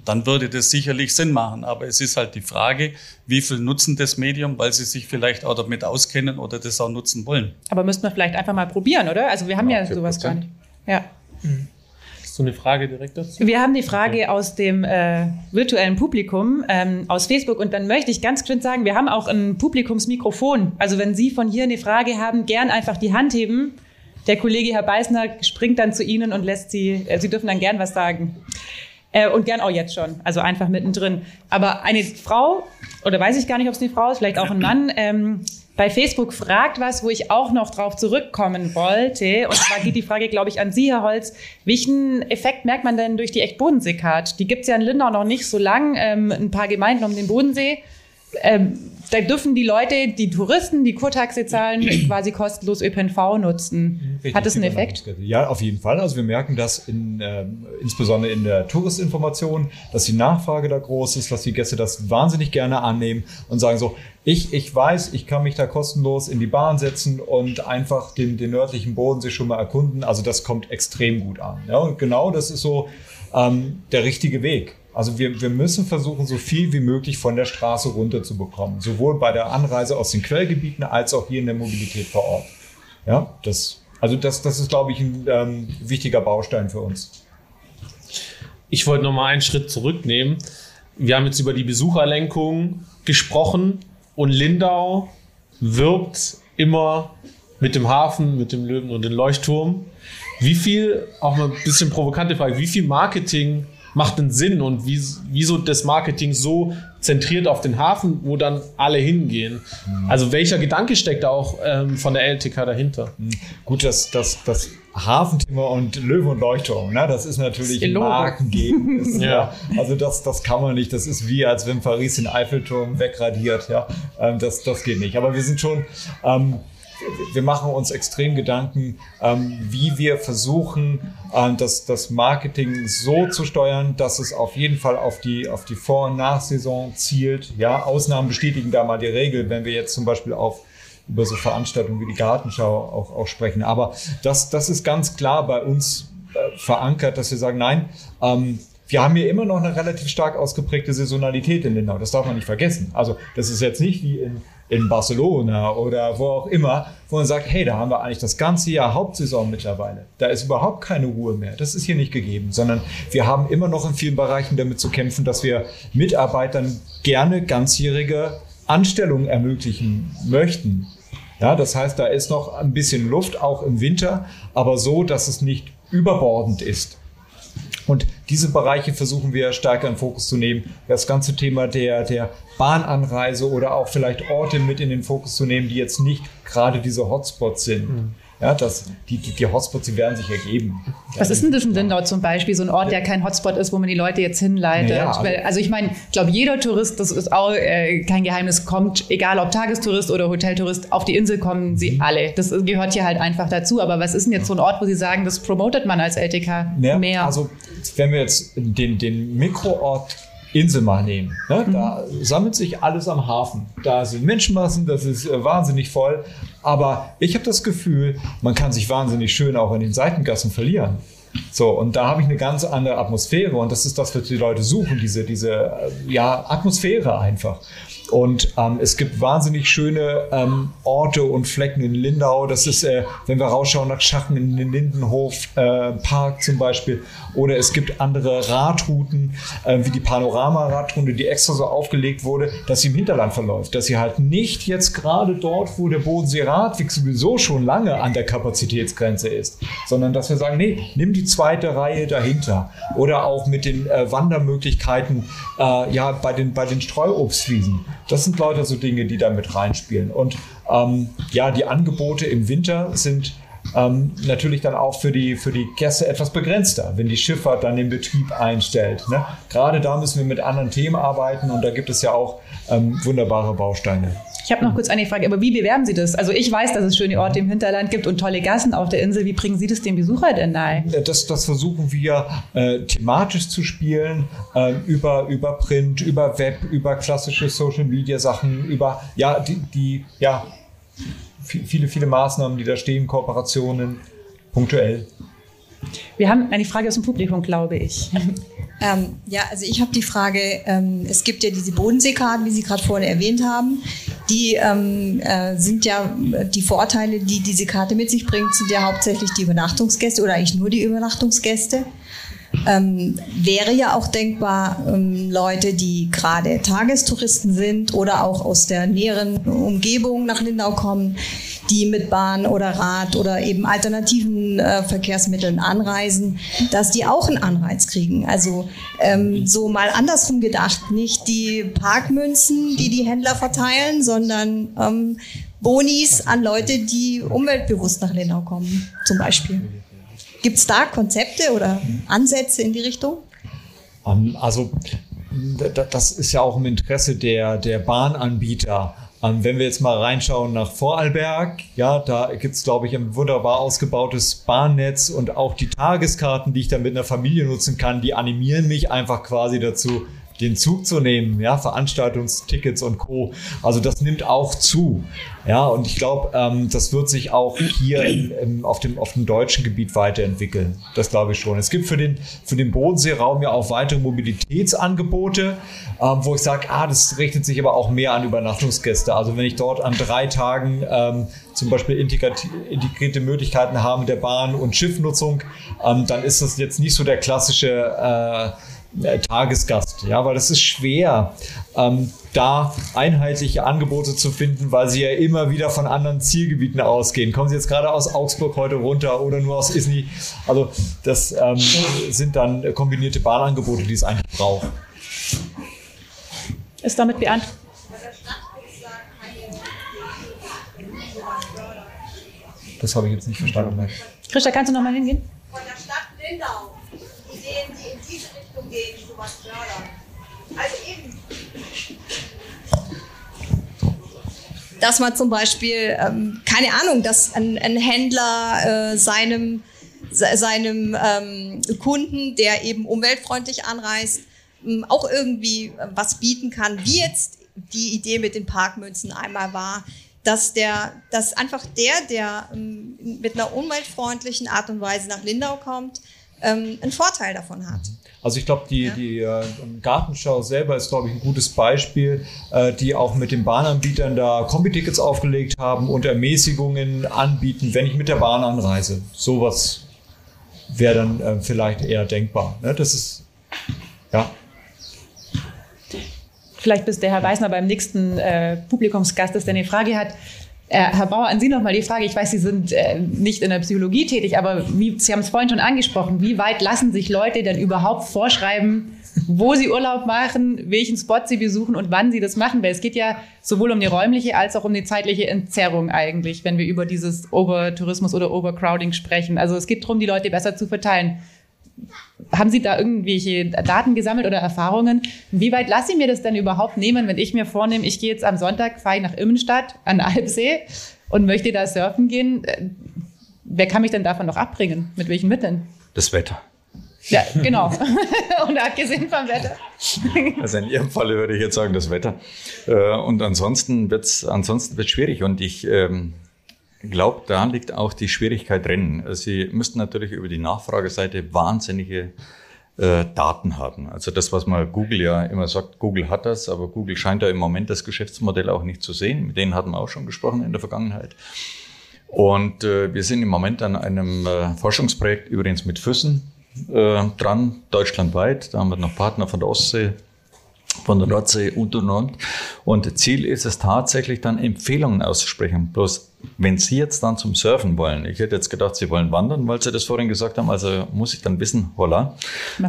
dann würde das sicherlich Sinn machen. Aber es ist halt die Frage, wie viel nutzen das Medium, weil sie sich vielleicht auch damit auskennen oder das auch nutzen wollen. Aber müssten wir vielleicht einfach mal probieren, oder? Also wir haben ja, ja sowas gar nicht. Ja. Mhm. Hast du eine Frage direkt dazu? Wir haben die Frage okay. aus dem äh, virtuellen Publikum, ähm, aus Facebook. Und dann möchte ich ganz kurz sagen, wir haben auch ein Publikumsmikrofon. Also wenn Sie von hier eine Frage haben, gern einfach die Hand heben. Der Kollege Herr Beißner springt dann zu Ihnen und lässt Sie, äh, Sie dürfen dann gern was sagen. Äh, und gern auch jetzt schon, also einfach mittendrin. Aber eine Frau, oder weiß ich gar nicht, ob es eine Frau ist, vielleicht auch ein Mann, ähm, bei Facebook fragt was, wo ich auch noch drauf zurückkommen wollte. Und zwar geht die Frage, glaube ich, an Sie, Herr Holz. Welchen Effekt merkt man denn durch die Echt-Bodensee-Card? Die gibt es ja in Lindau noch nicht so lang, ähm, ein paar Gemeinden um den Bodensee. Ähm, da dürfen die Leute, die Touristen, die Kurtaxe zahlen, (clears throat) quasi kostenlos ÖPNV nutzen. Richtig, Hat das einen Effekt? Ja, auf jeden Fall. Also wir merken das in, äh, insbesondere in der Touristinformation, dass die Nachfrage da groß ist, dass die Gäste das wahnsinnig gerne annehmen und sagen so, ich, ich weiß, ich kann mich da kostenlos in die Bahn setzen und einfach den, den nördlichen Bodensee schon mal erkunden. Also das kommt extrem gut an. Ja, und genau das ist so ähm, der richtige Weg. Also wir, wir müssen versuchen, so viel wie möglich von der Straße runter zu bekommen. Sowohl bei der Anreise aus den Quellgebieten als auch hier in der Mobilität vor Ort. Ja, das, also das, das ist, glaube ich, ein ähm, wichtiger Baustein für uns. Ich wollte noch mal einen Schritt zurücknehmen. Wir haben jetzt über die Besucherlenkung gesprochen und Lindau wirbt immer mit dem Hafen, mit dem Löwen und dem Leuchtturm. Wie viel, auch mal ein bisschen provokante Frage, wie viel Marketing macht einen Sinn und wie, wieso das Marketing so zentriert auf den Hafen, wo dann alle hingehen. Mhm. Also welcher Gedanke steckt da auch ähm, von der LTK dahinter? Mhm. Gut, das, das, das Hafenthema und Löwe und Leuchtturm, ne? das ist natürlich ein Markengegen. (laughs) ja. Also das, das kann man nicht. Das ist wie, als wenn Paris den Eiffelturm wegradiert. Ja? Ähm, das, das geht nicht. Aber wir sind schon... Ähm, wir machen uns extrem Gedanken, ähm, wie wir versuchen, äh, das, das Marketing so zu steuern, dass es auf jeden Fall auf die, auf die Vor- und Nachsaison zielt. Ja, Ausnahmen bestätigen da mal die Regel, wenn wir jetzt zum Beispiel auf über so Veranstaltungen wie die Gartenschau auch, auch sprechen. Aber das, das ist ganz klar bei uns äh, verankert, dass wir sagen, nein, ähm, wir haben hier immer noch eine relativ stark ausgeprägte Saisonalität in Lindau. Das darf man nicht vergessen. Also das ist jetzt nicht wie in in Barcelona oder wo auch immer, wo man sagt, hey, da haben wir eigentlich das ganze Jahr Hauptsaison mittlerweile. Da ist überhaupt keine Ruhe mehr. Das ist hier nicht gegeben, sondern wir haben immer noch in vielen Bereichen damit zu kämpfen, dass wir Mitarbeitern gerne ganzjährige Anstellungen ermöglichen möchten. Ja, das heißt, da ist noch ein bisschen Luft, auch im Winter, aber so, dass es nicht überbordend ist. Und diese Bereiche versuchen wir stärker in Fokus zu nehmen. Das ganze Thema der, der Bahnanreise oder auch vielleicht Orte mit in den Fokus zu nehmen, die jetzt nicht gerade diese Hotspots sind. Mhm. Ja, das, die, die, die Hotspots, die werden sich ergeben. Was ist denn das in Lindau zum Beispiel? So ein Ort, der kein Hotspot ist, wo man die Leute jetzt hinleitet. Ja, also, also ich meine, ich glaube, jeder Tourist, das ist auch äh, kein Geheimnis, kommt, egal ob Tagestourist oder Hoteltourist, auf die Insel kommen sie mhm. alle. Das gehört hier halt einfach dazu. Aber was ist denn jetzt so ein Ort, wo Sie sagen, das promotet man als LTK ja, mehr? Also wenn wir jetzt den, den Mikroort Insel mal nehmen. Ne? Mhm. Da sammelt sich alles am Hafen. Da sind Menschenmassen, das ist äh, wahnsinnig voll. Aber ich habe das Gefühl, man kann sich wahnsinnig schön auch in den Seitengassen verlieren. So, und da habe ich eine ganz andere Atmosphäre und das ist das, was die Leute suchen, diese, diese äh, ja, Atmosphäre einfach. Und ähm, es gibt wahnsinnig schöne ähm, Orte und Flecken in Lindau. Das ist, äh, wenn wir rausschauen nach Schachen in den Lindenhof äh, Park zum Beispiel. Oder es gibt andere Radrouten, äh, wie die Panorama-Radroute, die extra so aufgelegt wurde, dass sie im Hinterland verläuft. Dass sie halt nicht jetzt gerade dort, wo der Bodensee-Radweg sowieso schon lange an der Kapazitätsgrenze ist, sondern dass wir sagen, nee, nimm die zweite Reihe dahinter. Oder auch mit den äh, Wandermöglichkeiten äh, ja, bei, den, bei den Streuobstwiesen das sind lauter so Dinge, die da mit reinspielen. Und ähm, ja, die Angebote im Winter sind ähm, natürlich dann auch für die, für die Gäste etwas begrenzter, wenn die Schifffahrt dann den Betrieb einstellt. Ne? Gerade da müssen wir mit anderen Themen arbeiten und da gibt es ja auch ähm, wunderbare Bausteine. Ich habe noch kurz eine Frage, aber wie bewerben Sie das? Also ich weiß, dass es schöne Orte im Hinterland gibt und tolle Gassen auf der Insel. Wie bringen Sie das dem Besucher denn nahe? Das, das versuchen wir äh, thematisch zu spielen, äh, über, über Print, über Web, über klassische Social-Media-Sachen, über ja, die, die ja, viele, viele Maßnahmen, die da stehen, Kooperationen, punktuell. Wir haben eine Frage aus dem Publikum, glaube ich. Ähm, ja, also ich habe die Frage, ähm, es gibt ja diese Bodenseekarten, wie Sie gerade vorhin erwähnt haben. Die ähm, äh, sind ja, die Vorteile, die diese Karte mit sich bringt, sind ja hauptsächlich die Übernachtungsgäste oder eigentlich nur die Übernachtungsgäste. Ähm, wäre ja auch denkbar, ähm, Leute, die gerade Tagestouristen sind oder auch aus der näheren Umgebung nach Lindau kommen, die mit Bahn oder Rad oder eben alternativen äh, Verkehrsmitteln anreisen, dass die auch einen Anreiz kriegen. Also ähm, so mal andersrum gedacht, nicht die Parkmünzen, die die Händler verteilen, sondern ähm, Bonis an Leute, die umweltbewusst nach Lindau kommen, zum Beispiel. Gibt es da Konzepte oder Ansätze in die Richtung? Ähm, also das ist ja auch im Interesse der, der Bahnanbieter. Ähm, wenn wir jetzt mal reinschauen nach Vorarlberg, ja, da gibt es, glaube ich, ein wunderbar ausgebautes Bahnnetz und auch die Tageskarten, die ich dann mit einer Familie nutzen kann, die animieren mich einfach quasi dazu, den Zug zu nehmen, ja, Veranstaltungstickets und Co. Also das nimmt auch zu. Ja, und ich glaube, ähm, das wird sich auch hier im, im, auf, dem, auf dem deutschen Gebiet weiterentwickeln. Das glaube ich schon. Es gibt für den, für den Bodenseeraum ja auch weitere Mobilitätsangebote, ähm, wo ich sage, ah, das richtet sich aber auch mehr an Übernachtungsgäste. Also wenn ich dort an drei Tagen ähm, zum Beispiel integrierte Möglichkeiten habe mit der Bahn und Schiffnutzung, ähm, dann ist das jetzt nicht so der klassische äh, Tagesgast, ja, weil es ist schwer, ähm, da einheitliche Angebote zu finden, weil sie ja immer wieder von anderen Zielgebieten ausgehen. Kommen Sie jetzt gerade aus Augsburg heute runter oder nur aus Isny? Also das ähm, sind dann kombinierte Bahnangebote, die es eigentlich braucht. Ist damit beantwortet? Das habe ich jetzt nicht verstanden. Christa, kannst du noch mal hingehen? Von der Stadt Lindau. Ideen, die in diese Dass man zum Beispiel, ähm, keine Ahnung, dass ein, ein Händler äh, seinem, seinem ähm, Kunden, der eben umweltfreundlich anreist, ähm, auch irgendwie äh, was bieten kann, wie jetzt die Idee mit den Parkmünzen einmal war, dass der, dass einfach der, der ähm, mit einer umweltfreundlichen Art und Weise nach Lindau kommt, ähm, einen Vorteil davon hat. Also ich glaube, die, ja. die äh, Gartenschau selber ist, glaube ich, ein gutes Beispiel, äh, die auch mit den Bahnanbietern da Kombi-Tickets aufgelegt haben und Ermäßigungen anbieten, wenn ich mit der Bahn anreise. Sowas wäre dann äh, vielleicht eher denkbar. Ne? Das ist, ja. Vielleicht bis der Herr Weißner beim nächsten Publikumsgast ist, der eine Frage hat. Äh, Herr Bauer, an Sie nochmal die Frage. Ich weiß, Sie sind äh, nicht in der Psychologie tätig, aber wie, Sie haben es vorhin schon angesprochen. Wie weit lassen sich Leute denn überhaupt vorschreiben, wo sie Urlaub machen, welchen Spot sie besuchen und wann sie das machen? Weil es geht ja sowohl um die räumliche als auch um die zeitliche Entzerrung eigentlich, wenn wir über dieses Overtourismus oder Overcrowding sprechen. Also es geht darum, die Leute besser zu verteilen. Haben Sie da irgendwelche Daten gesammelt oder Erfahrungen? Wie weit lasse ich mir das denn überhaupt nehmen, wenn ich mir vornehme, ich gehe jetzt am Sonntag, fahre ich nach Immenstadt an Alpsee und möchte da surfen gehen? Wer kann mich denn davon noch abbringen? Mit welchen Mitteln? Das Wetter. Ja, genau. (laughs) und abgesehen vom Wetter. (laughs) Also in Ihrem Fall würde ich jetzt sagen, das Wetter. Äh, und ansonsten wird es ansonsten wird's schwierig. Und ich ähm, glaube, da liegt auch die Schwierigkeit drin. Sie müssten natürlich über die Nachfrageseite wahnsinnige äh, Daten haben. Also das, was man Google ja immer sagt, Google hat das, aber Google scheint da im Moment das Geschäftsmodell auch nicht zu sehen. Mit denen hatten wir auch schon gesprochen in der Vergangenheit. Und äh, wir sind im Moment an einem äh, Forschungsprojekt übrigens mit Füssen äh, dran, deutschlandweit. Da haben wir noch Partner von der Ostsee, von der Nordsee und und und. Und Ziel ist es tatsächlich dann Empfehlungen auszusprechen. Bloß wenn Sie jetzt dann zum Surfen wollen, ich hätte jetzt gedacht, Sie wollen wandern, weil Sie das vorhin gesagt haben, also muss ich dann wissen, holla,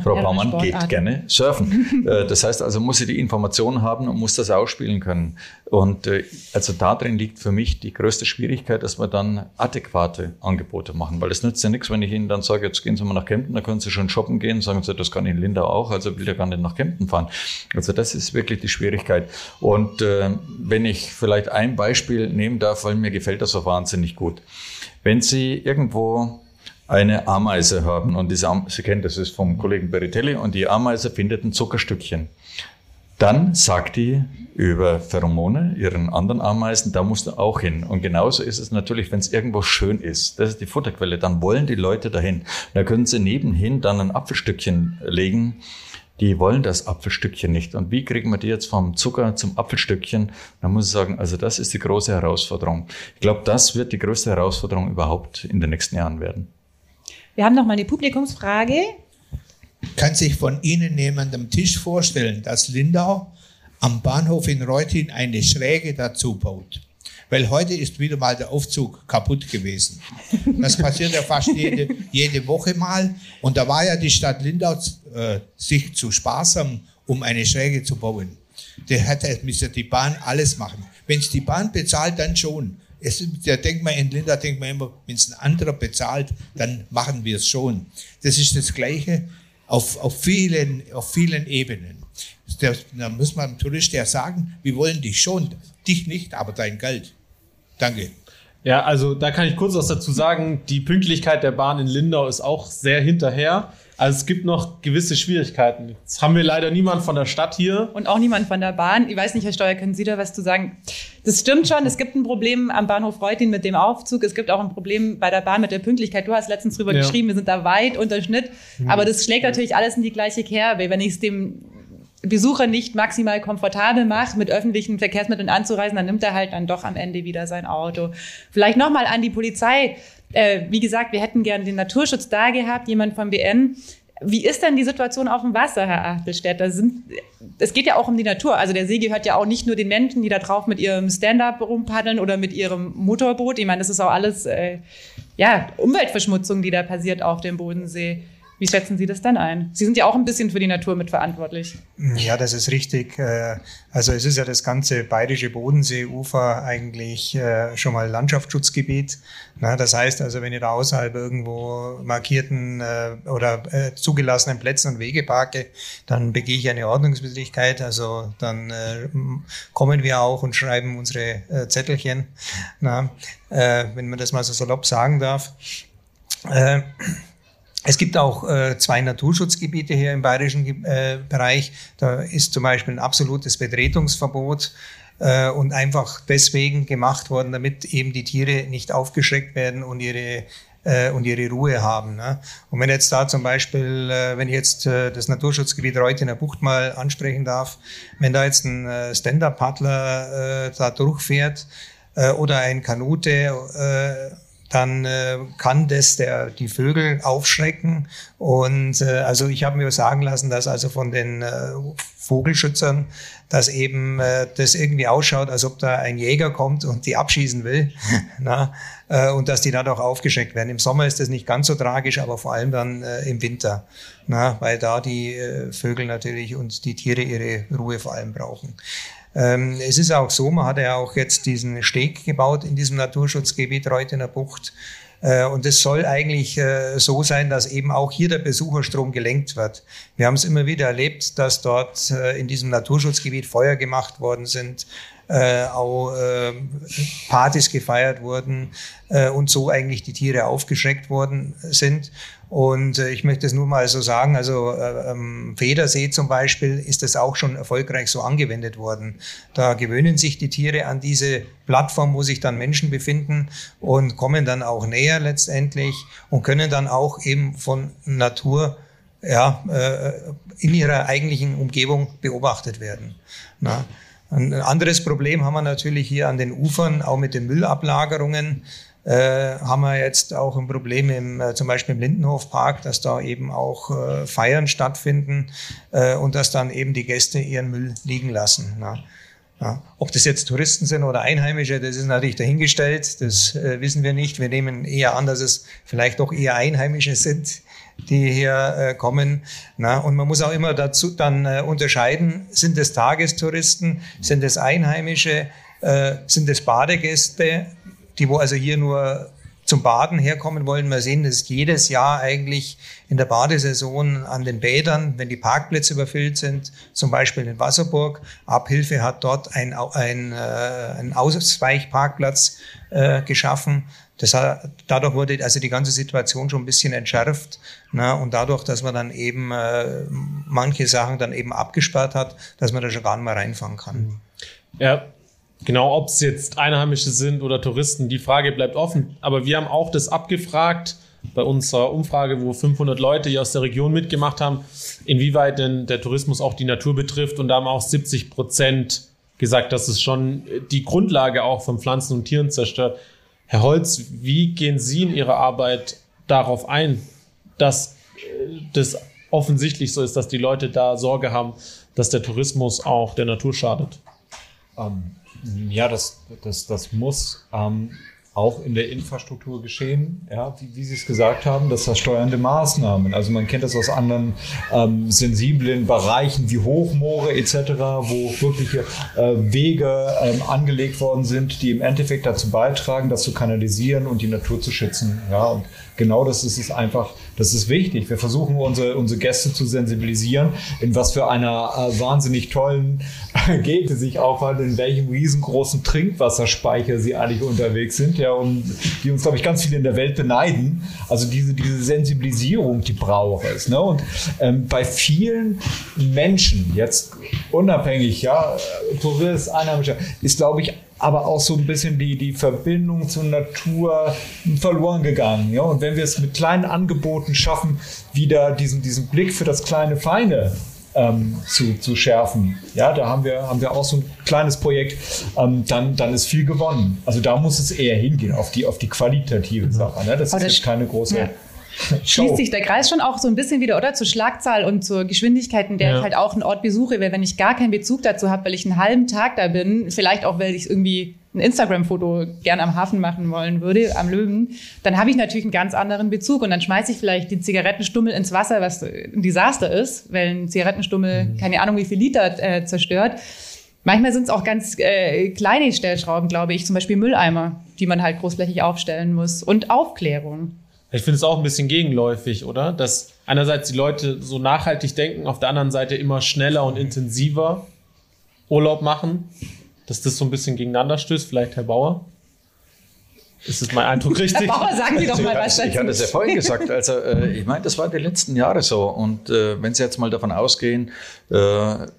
Frau Baumann geht gerne surfen. (laughs) Äh, das heißt also, muss sie die Informationen haben und muss das ausspielen können. Und äh, also da drin liegt für mich die größte Schwierigkeit, dass wir dann adäquate Angebote machen, weil das nützt ja nichts, wenn ich Ihnen dann sage, jetzt gehen Sie mal nach Kempten, da können Sie schon shoppen gehen, sagen Sie, das kann ich in Lindau auch, also will ja gar nicht nach Kempten fahren. Also das ist wirklich die Schwierigkeit. Und äh, wenn ich vielleicht ein Beispiel nehmen darf, weil mir gefällt das so wahnsinnig gut. Wenn Sie irgendwo eine Ameise haben und diese Am Sie kennen das ist vom Kollegen Beritelli und die Ameise findet ein Zuckerstückchen. Dann sagt die über Pheromone ihren anderen Ameisen, da musst du auch hin. Und genauso ist es natürlich, wenn es irgendwo schön ist. Das ist die Futterquelle. Dann wollen die Leute dahin. Da können sie nebenhin dann ein Apfelstückchen legen die wollen das Apfelstückchen nicht. Und wie kriegen wir die jetzt vom Zucker zum Apfelstückchen? Da muss ich sagen, also das ist die große Herausforderung. Ich glaube, das wird die größte Herausforderung überhaupt in den nächsten Jahren werden. Wir haben noch mal eine Publikumsfrage. Kann sich von Ihnen jemand am Tisch vorstellen, dass Lindau am Bahnhof in Reutin eine Schräge dazu baut? Weil heute ist wieder mal der Aufzug kaputt gewesen. Das passiert ja fast jede, jede Woche mal. Und da war ja die Stadt Lindau äh, sich zu sparsam, um eine Schräge zu bauen. Der hätte müsste die Bahn alles machen. Wenn es die Bahn bezahlt, dann schon. Es, da denkt man in Linda, denkt man immer, wenn es ein anderer bezahlt, dann machen wir es schon. Das ist das Gleiche auf, auf, vielen, auf vielen Ebenen. Da muss man dem Tourist ja sagen, wir wollen dich schon, dich nicht, aber dein Geld. Danke. Ja, also da kann ich kurz was dazu sagen. Die Pünktlichkeit der Bahn in Lindau ist auch sehr hinterher. Also es gibt noch gewisse Schwierigkeiten. Jetzt haben wir leider niemanden von der Stadt hier. Und auch niemanden von der Bahn. Ich weiß nicht, Herr Steuer, können Sie da was zu sagen? Das stimmt schon. Es gibt ein Problem am Bahnhof Reutin mit dem Aufzug. Es gibt auch ein Problem bei der Bahn mit der Pünktlichkeit. Du hast letztens drüber ja. geschrieben, wir sind da weit unter Schnitt. Mhm. Aber das schlägt natürlich alles in die gleiche Kerbe. Wenn ich es dem Besucher nicht maximal komfortabel macht, mit öffentlichen Verkehrsmitteln anzureisen, dann nimmt er halt dann doch am Ende wieder sein Auto. Vielleicht nochmal an die Polizei. Äh, wie gesagt, wir hätten gern den Naturschutz da gehabt, jemand vom BN. Wie ist denn die Situation auf dem Wasser, Herr Achtelstädter? Es geht ja auch um die Natur. Also der See gehört ja auch nicht nur den Menschen, die da drauf mit ihrem Stand-up rumpaddeln oder mit ihrem Motorboot. Ich meine, das ist auch alles äh, ja, Umweltverschmutzung, die da passiert auf dem Bodensee. Wie schätzen Sie das dann ein? Sie sind ja auch ein bisschen für die Natur mitverantwortlich. Ja, das ist richtig. Äh, also es ist ja das ganze bayerische Bodenseeufer eigentlich äh, schon mal Landschaftsschutzgebiet. Das heißt also, wenn ich da außerhalb irgendwo markierten äh, oder zugelassenen Plätzen und Wege parke, dann begehe ich eine Ordnungswidrigkeit. Also dann kommen wir auch und schreiben unsere Zettelchen, wenn man das mal so salopp sagen darf. Es gibt auch äh, zwei Naturschutzgebiete hier im bayerischen äh, Bereich. Da ist zum Beispiel ein absolutes Betretungsverbot äh, und einfach deswegen gemacht worden, damit eben die Tiere nicht aufgeschreckt werden und ihre äh, und ihre Ruhe haben. Ne? Und wenn jetzt da zum Beispiel, äh, wenn ich jetzt äh, das Naturschutzgebiet Reutiner Bucht mal ansprechen darf, wenn da jetzt ein Stand-Up-Paddler da durchfährt äh, oder ein Kanute, dann äh, kann das der, die Vögel aufschrecken. Und äh, also ich habe mir sagen lassen, dass also von den äh, Vogelschützern, dass eben äh, das irgendwie ausschaut, als ob da ein Jäger kommt und die abschießen will. (laughs) na, äh, und dass die dann auch aufgeschreckt werden. Im Sommer ist das nicht ganz so tragisch, aber vor allem dann äh, im Winter, na, weil da die äh, Vögel natürlich und die Tiere ihre Ruhe vor allem brauchen. Ähm, es ist auch so, man hat ja auch jetzt diesen Steg gebaut in diesem Naturschutzgebiet Reutener Bucht. Äh, und es soll eigentlich äh, so sein, dass eben auch hier der Besucherstrom gelenkt wird. Wir haben es immer wieder erlebt, dass dort äh, in diesem Naturschutzgebiet Feuer gemacht worden sind, auch Partys gefeiert wurden und so eigentlich die Tiere aufgeschreckt worden sind. Und äh, ich möchte es nur mal so sagen, also äh, am Federsee zum Beispiel ist das auch schon erfolgreich so angewendet worden. Da gewöhnen sich die Tiere an diese Plattform, wo sich dann Menschen befinden und kommen dann auch näher letztendlich und können dann auch eben von Natur ja, äh, in ihrer eigentlichen Umgebung beobachtet werden. Na? Ein anderes Problem haben wir natürlich hier an den Ufern, auch mit den Müllablagerungen äh, haben wir jetzt auch ein Problem im, äh, zum Beispiel im Lindenhofpark, dass da eben auch äh, Feiern stattfinden äh, und dass dann eben die Gäste ihren Müll liegen lassen. Na. Ja. Ob das jetzt Touristen sind oder Einheimische, das ist natürlich dahingestellt. Das äh, wissen wir nicht. Wir nehmen eher an, dass es vielleicht doch eher Einheimische sind, die hier äh, kommen. Na, und man muss auch immer dazu dann unterscheiden, sind es Tagestouristen, sind es Einheimische, äh, sind es Badegäste die wo also hier nur zum Baden herkommen wollen. Wir sehen das jedes Jahr eigentlich in der Badesaison an den Bädern, wenn die Parkplätze überfüllt sind, zum Beispiel in Wasserburg. Abhilfe hat dort ein, ein, äh, ein Ausweichparkplatz äh, geschaffen. Das hat, dadurch wurde also die ganze Situation schon ein bisschen entschärft. Na, und dadurch, dass man dann eben äh, manche Sachen dann eben abgesperrt hat, dass man da schon gar nicht mehr reinfahren kann. Ja, Genau, ob es jetzt Einheimische sind oder Touristen, die Frage bleibt offen. Aber wir haben auch das abgefragt bei unserer Umfrage, wo 500 Leute hier aus der Region mitgemacht haben, inwieweit denn der Tourismus auch die Natur betrifft. Und da haben auch 70 Prozent gesagt, dass es schon die Grundlage auch von Pflanzen und Tieren zerstört. Herr Holz, wie gehen Sie in Ihrer Arbeit darauf ein, dass äh, das offensichtlich so ist, dass die Leute da Sorge haben, dass der Tourismus auch der Natur schadet? Ja, das, das, das muss ähm, auch in der Infrastruktur geschehen, ja, wie, wie Sie es gesagt haben, das versteuernde Maßnahmen. Also man kennt das aus anderen ähm, sensiblen Bereichen wie Hochmoore etc., wo wirkliche äh, Wege ähm, angelegt worden sind, die im Endeffekt dazu beitragen, das zu kanalisieren und die Natur zu schützen. Ja, und genau das ist es einfach, das ist wichtig. Wir versuchen unsere, unsere Gäste zu sensibilisieren, in was für einer äh, wahnsinnig tollen (laughs) Gegend sich aufhalten, in welchem riesengroßen Trinkwasserspeicher sie eigentlich unterwegs sind, ja, und die uns, glaube ich, ganz viele in der Welt beneiden. Also diese, diese Sensibilisierung, die braucht es. Ne? Und ähm, bei vielen Menschen, jetzt unabhängig, ja, Tourist, Einheimischer, ist, glaube ich, aber auch so ein bisschen die, die Verbindung zur Natur verloren gegangen. Ja? Und wenn wir es mit kleinen Angeboten schaffen, wieder diesen, diesen Blick für das kleine Feine ähm, zu, zu schärfen, ja, da haben wir, haben wir auch so ein kleines Projekt, ähm, dann, dann ist viel gewonnen. Also da muss es eher hingehen, auf die, auf die qualitative Sache. Ne? Das aber ist das keine große... Ja (laughs) schließt sich der Kreis schon auch so ein bisschen wieder, oder? Zur Schlagzahl und zur Geschwindigkeit, in der ja. ich halt auch einen Ort besuche, weil wenn ich gar keinen Bezug dazu habe, weil ich einen halben Tag da bin, vielleicht auch, weil ich irgendwie ein Instagram-Foto gern am Hafen machen wollen würde, am Löwen, dann habe ich natürlich einen ganz anderen Bezug und dann schmeiße ich vielleicht die Zigarettenstummel ins Wasser, was ein Desaster ist, weil ein Zigarettenstummel mhm. keine Ahnung wie viel Liter äh, zerstört. Manchmal sind es auch ganz äh, kleine Stellschrauben, glaube ich, zum Beispiel Mülleimer, die man halt großflächig aufstellen muss und Aufklärung. Ich finde es auch ein bisschen gegenläufig, oder? Dass einerseits die Leute so nachhaltig denken, auf der anderen Seite immer schneller und intensiver Urlaub machen, dass das so ein bisschen gegeneinander stößt. Vielleicht Herr Bauer? Ist das mein Eindruck richtig? Herr Bauer, sagen Sie doch mal was dazu. Ich hatte es ja vorhin gesagt. Also, äh, ich meine, das war die letzten Jahre so. Und äh, wenn Sie jetzt mal davon ausgehen, äh,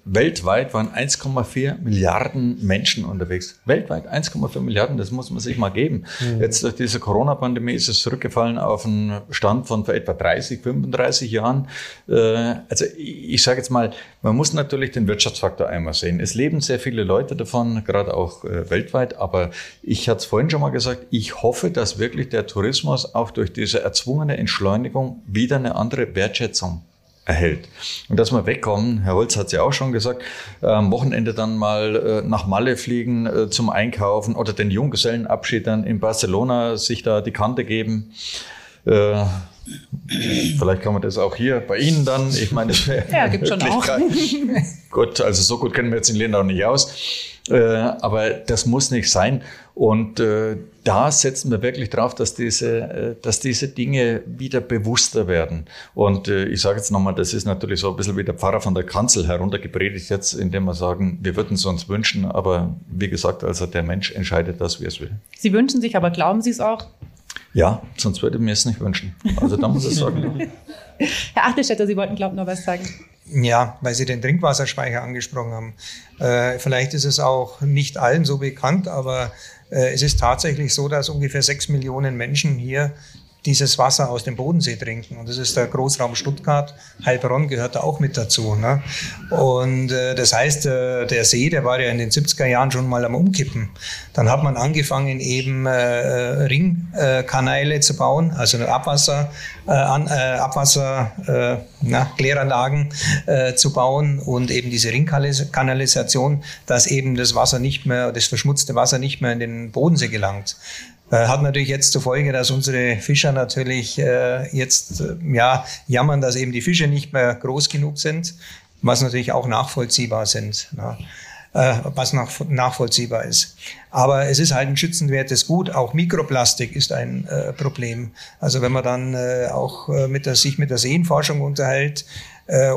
weltweit waren 1,4 Milliarden Menschen unterwegs. Weltweit 1,4 Milliarden, das muss man sich mal geben. Mhm. Jetzt durch diese Corona-Pandemie ist es zurückgefallen auf einen Stand von vor etwa 30, 35 Jahren. Äh, also ich, ich sage jetzt mal, man muss natürlich den Wirtschaftsfaktor einmal sehen. Es leben sehr viele Leute davon, gerade auch äh, weltweit. Aber ich hatte es vorhin schon mal gesagt, ich hoffe, dass wirklich der Tourismus auch durch diese erzwungene Entschleunigung wieder eine andere Wertschätzung erhält. Und dass wir wegkommen, Herr Holz hat es ja auch schon gesagt, am Wochenende dann mal äh, nach Malle fliegen äh, zum Einkaufen oder den Junggesellenabschied dann in Barcelona sich da die Kante geben. Vielleicht kann man das auch hier bei Ihnen dann. Ich meine, das wäre. Ja, gibt schon auch. gut, also so gut kennen wir jetzt in Lindau nicht aus. Äh, aber das muss nicht sein. Und äh, da setzen wir wirklich drauf, dass diese, äh, dass diese Dinge wieder bewusster werden. Und ich sage jetzt nochmal, das ist natürlich so ein bisschen wie der Pfarrer von der Kanzel heruntergepredigt jetzt, indem wir sagen, wir würden es uns wünschen. Aber wie gesagt, also der Mensch entscheidet das, wie es will. Sie wünschen sich, aber glauben Sie es auch? Ja, sonst würde ich mir es nicht wünschen. Also da muss ich sagen. (laughs) Herr Achtelstädter, Sie wollten, glaube ich, noch was sagen. Ja, weil Sie den Trinkwasserspeicher angesprochen haben. Äh, vielleicht ist es auch nicht allen so bekannt, aber äh, es ist tatsächlich so, dass ungefähr sechs Millionen Menschen hier dieses Wasser aus dem Bodensee trinken. Und das ist der Großraum Stuttgart. Heilbronn gehört da auch mit dazu. Ne? Und äh, das heißt, äh, der See, der war ja in den 70er Jahren schon mal am Umkippen. Dann hat man angefangen, eben äh, Ringkanäle zu bauen, also Abwasser, äh, an, äh, Abwasser äh, na, Kläranlagen äh, zu bauen und eben diese Ringkanalisation, dass eben das Wasser nicht mehr, das verschmutzte Wasser nicht mehr in den Bodensee gelangt. Äh, hat natürlich jetzt zur Folge, dass unsere Fischer natürlich äh, jetzt äh, ja, jammern, dass eben die Fische nicht mehr groß genug sind, was natürlich auch nachvollziehbar sind. Na, äh, was nach, nachvollziehbar ist. Aber es ist halt ein schützenwertes Gut. Auch Mikroplastik ist ein äh, Problem. Also wenn man dann äh, auch mit der, sich mit der Seenforschung unterhält,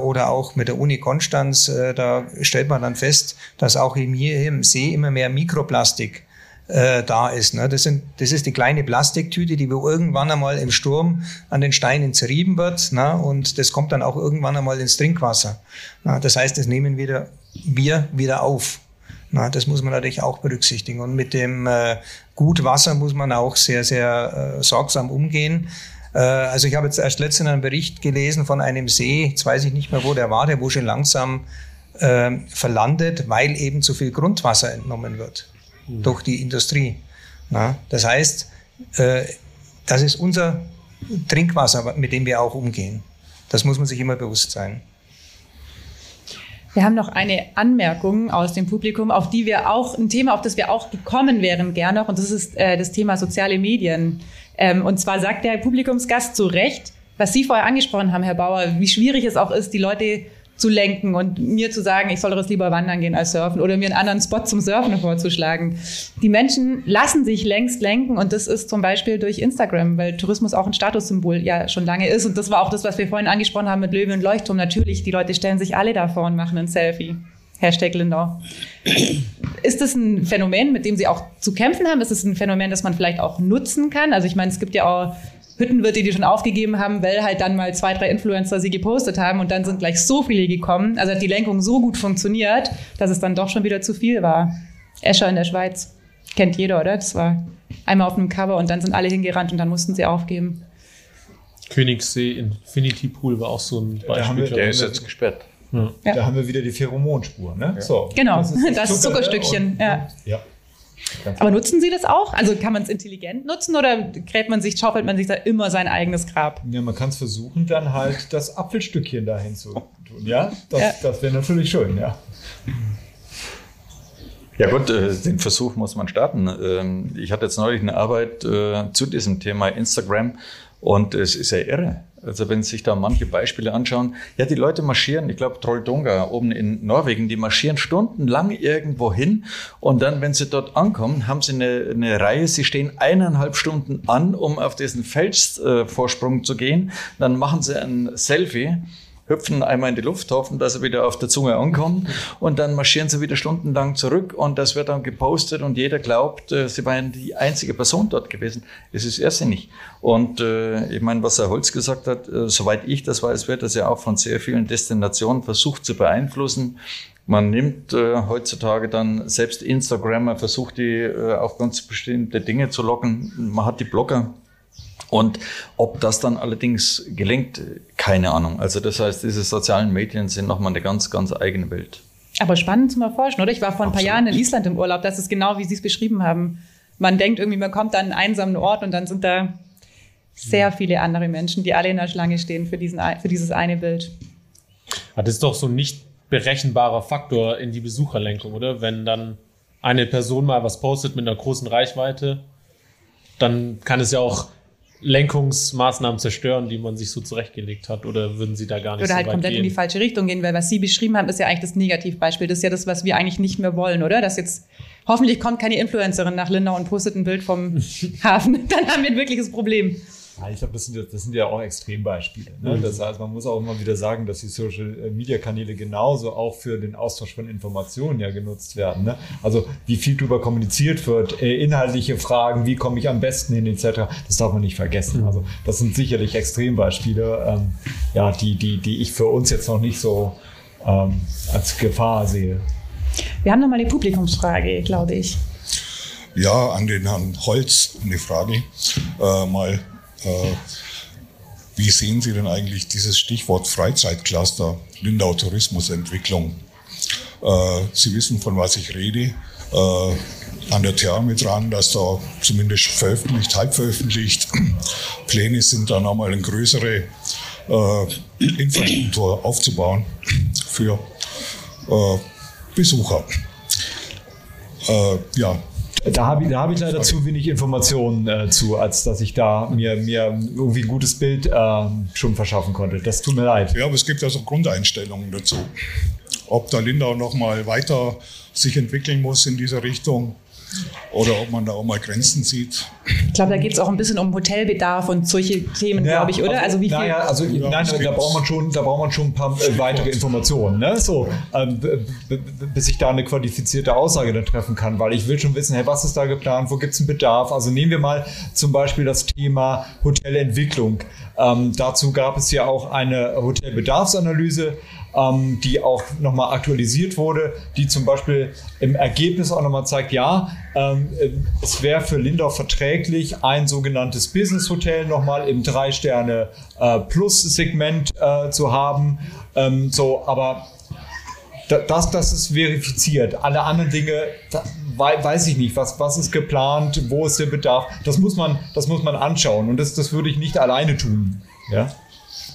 oder auch mit der Uni Konstanz, da stellt man dann fest, dass auch hier im See immer mehr Mikroplastik äh, da ist. Ne? Das, sind, das ist die kleine Plastiktüte, die irgendwann einmal im Sturm an den Steinen zerrieben wird ne? und das kommt dann auch irgendwann einmal ins Trinkwasser. Na, das heißt, das nehmen wieder, wir wieder auf. Na, das muss man natürlich auch berücksichtigen. Und mit dem äh, Gutwasser muss man auch sehr, sehr äh, sorgsam umgehen. Äh, also ich habe jetzt erst letztens einen Bericht gelesen von einem See, jetzt weiß ich nicht mehr, wo der war, der wo schon langsam äh, verlandet, weil eben zu viel Grundwasser entnommen wird mhm. durch die Industrie. Na, das heißt, äh, das ist unser Trinkwasser, mit dem wir auch umgehen. Das muss man sich immer bewusst sein. Wir haben noch eine Anmerkung aus dem Publikum, auf die wir auch, ein Thema, auf das wir auch gekommen wären gerne noch, und das ist äh, das Thema soziale Medien. Ähm, und zwar sagt der Publikumsgast zu Recht, was Sie vorher angesprochen haben, Herr Bauer, wie schwierig es auch ist, die Leute zu lenken und mir zu sagen, ich soll doch lieber wandern gehen als surfen oder mir einen anderen Spot zum Surfen vorzuschlagen. Die Menschen lassen sich längst lenken und das ist zum Beispiel durch Instagram, weil Tourismus auch ein Statussymbol ja schon lange ist und das war auch das, was wir vorhin angesprochen haben mit Löwe und Leuchtturm. Natürlich, die Leute stellen sich alle davor und machen ein Selfie. Hashtag Lindau. Ist das ein Phänomen, mit dem Sie auch zu kämpfen haben? Ist es ein Phänomen, das man vielleicht auch nutzen kann? Also ich meine, es gibt ja auch Hüttenwirte, die schon aufgegeben haben, weil halt dann mal zwei, drei Influencer sie gepostet haben und dann sind gleich so viele gekommen. Also hat die Lenkung so gut funktioniert, dass es dann doch schon wieder zu viel war. Escher in der Schweiz. Kennt jeder, oder? Das war einmal auf einem Cover und dann sind alle hingerannt und dann mussten sie aufgeben. Königssee Infinity Pool war auch so ein Beispiel. Der ist jetzt gesperrt. Ja. Da haben wir wieder die Pheromonspur. Ne? Ja. So, genau, das, ist (laughs) das, das Zuckerstückchen. Und, ja. ja. Aber nutzen Sie das auch? Also kann man es intelligent nutzen oder gräbt man sich, schaufelt man sich da immer sein eigenes Grab? Ja, man kann es versuchen, dann halt das Apfelstückchen dahin zu tun. Ja, das, ja. das wäre natürlich schön, ja. Ja gut, äh, den Versuch muss man starten. Ähm, ich hatte jetzt neulich eine Arbeit äh, zu diesem Thema Instagram und es ist ja irre. Also wenn Sie sich da manche Beispiele anschauen, ja, die Leute marschieren, ich glaube Trolldonga oben in Norwegen, die marschieren stundenlang irgendwo hin und dann, wenn sie dort ankommen, haben sie eine, eine Reihe, sie stehen eineinhalb Stunden an, um auf diesen Felsvorsprung zu gehen, dann machen sie ein Selfie hüpfen einmal in die Luft, hoffen, dass sie wieder auf der Zunge ankommen und dann marschieren sie wieder stundenlang zurück und das wird dann gepostet und jeder glaubt, äh, sie waren die einzige Person dort gewesen. Es ist irrsinnig. Und äh, ich meine, was Herr Holz gesagt hat, äh, soweit ich das weiß, wird das ja auch von sehr vielen Destinationen versucht zu beeinflussen. Man nimmt äh, heutzutage dann selbst Instagram, versucht die äh, auf ganz bestimmte Dinge zu locken. Man hat die Blogger, und ob das dann allerdings gelingt, keine Ahnung. Also das heißt, diese sozialen Medien sind nochmal eine ganz, ganz eigene Welt. Aber spannend zum Erforschen, oder? Ich war vor ein Absolut. paar Jahren in Island im Urlaub. Das ist genau, wie Sie es beschrieben haben. man denkt irgendwie, man kommt an einen einsamen Ort und dann sind da sehr viele andere Menschen, die alle in der Schlange stehen für, diesen, für dieses eine Bild. Ah, das ist doch so ein nicht berechenbarer Faktor in die Besucherlenkung, oder? Wenn dann eine Person mal was postet mit einer großen Reichweite, dann kann es ja auch Lenkungsmaßnahmen zerstören, die man sich so zurechtgelegt hat? Oder würden Sie da gar nicht Oder so halt komplett gehen? in die falsche Richtung gehen, weil was Sie beschrieben haben, ist ja eigentlich das Negativbeispiel. Das ist ja das, was wir eigentlich nicht mehr wollen, oder? Dass jetzt hoffentlich kommt keine Influencerin nach Lindau und postet ein Bild vom (laughs) Hafen. Dann haben wir ein wirkliches Problem. Ja, ich glaube, das sind, ja- das sind ja auch Extrembeispiele. Ne? Mhm. Das heißt, man muss auch immer wieder sagen, dass die Social-Media-Kanäle genauso auch für den Austausch von Informationen ja genutzt werden. Ne? Also wie viel darüber kommuniziert wird, äh, inhaltliche Fragen, wie komme ich am besten hin, etc., das darf man nicht vergessen. Also das sind sicherlich Extrembeispiele, ähm, ja, die, die, die ich für uns jetzt noch nicht so ähm, als Gefahr sehe. Wir haben noch mal eine Publikumsfrage, glaube ich. Ja, an den Herrn Holz eine Frage. Äh, mal, äh, wie sehen Sie denn eigentlich dieses Stichwort Freizeitcluster, Lindau Tourismusentwicklung? Äh, Sie wissen, von was ich rede. Äh, an der Therme dran, dass da zumindest veröffentlicht, halb veröffentlicht, (clears throat) Pläne sind, da nochmal eine größere äh, Infrastruktur aufzubauen für äh, Besucher. Äh, ja, Da habe ich, da habe ich leider zu wenig Informationen äh, zu, als dass ich da mir, mir irgendwie ein gutes Bild äh, schon verschaffen konnte. Das tut mir leid. Ja, aber es gibt ja so Grundeinstellungen dazu. Ob da Lindau noch mal weiter sich entwickeln muss in dieser Richtung oder ob man da auch mal Grenzen sieht. Ich glaube, da geht es auch ein bisschen um Hotelbedarf und solche Themen, glaube ich, oder? Also wie viel? Naja, also Ja, nein, da braucht man schon, da braucht man schon ein paar äh, weitere Informationen, ne? So, ähm, bis ich da eine qualifizierte Aussage dann treffen kann, weil ich will schon wissen, hey, was ist da geplant, wo gibt es einen Bedarf? Also nehmen wir mal zum Beispiel das Thema Hotelentwicklung. Ähm, dazu gab es ja auch eine Hotelbedarfsanalyse, ähm, die auch nochmal aktualisiert wurde, die zum Beispiel im Ergebnis auch nochmal zeigt, ja, ähm, äh, es wäre für Lindau verträglich, ein sogenanntes Business Hotel nochmal im Drei-Sterne-Plus-Segment äh, zu haben. Ähm, so, aber da- das, das ist verifiziert. Alle anderen Dinge, weiß ich nicht, was, was ist geplant, wo ist der Bedarf. Das muss man, das muss man anschauen und das, das würde ich nicht alleine tun. Ja?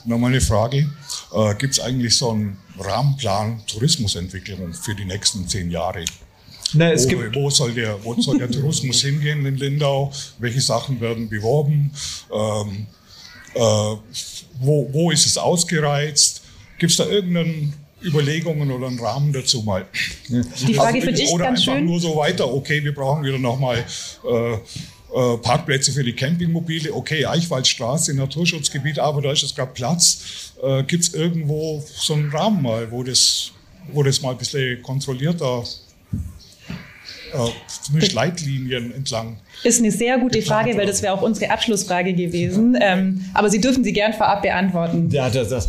Nochmal eine Frage. Äh, Gibt es eigentlich so einen Rahmenplan Tourismusentwicklung für die nächsten zehn Jahre? Es wo, gibt, wo, soll der, wo soll der Tourismus (laughs) hingehen in Lindau? Welche Sachen werden beworben? Ähm, äh, wo, wo ist es ausgereizt? Gibt es da irgendeine Überlegungen oder einen Rahmen dazu mal? Die Frage finde ich oder ganz einfach schön. nur so weiter, okay, wir brauchen wieder nochmal äh, äh, Parkplätze für die Campingmobile, okay, Eichwaldstraße, Naturschutzgebiet, aber da ist jetzt gerade Platz. Äh, Gibt es irgendwo so einen Rahmen mal, wo das, wo das mal ein bisschen kontrollierter, äh, zumindest Leitlinien entlang Ist eine sehr gute Frage, weil das wäre auch unsere Abschlussfrage gewesen. Ähm, aber Sie dürfen sie gern vorab beantworten. Ja, das, (laughs) das,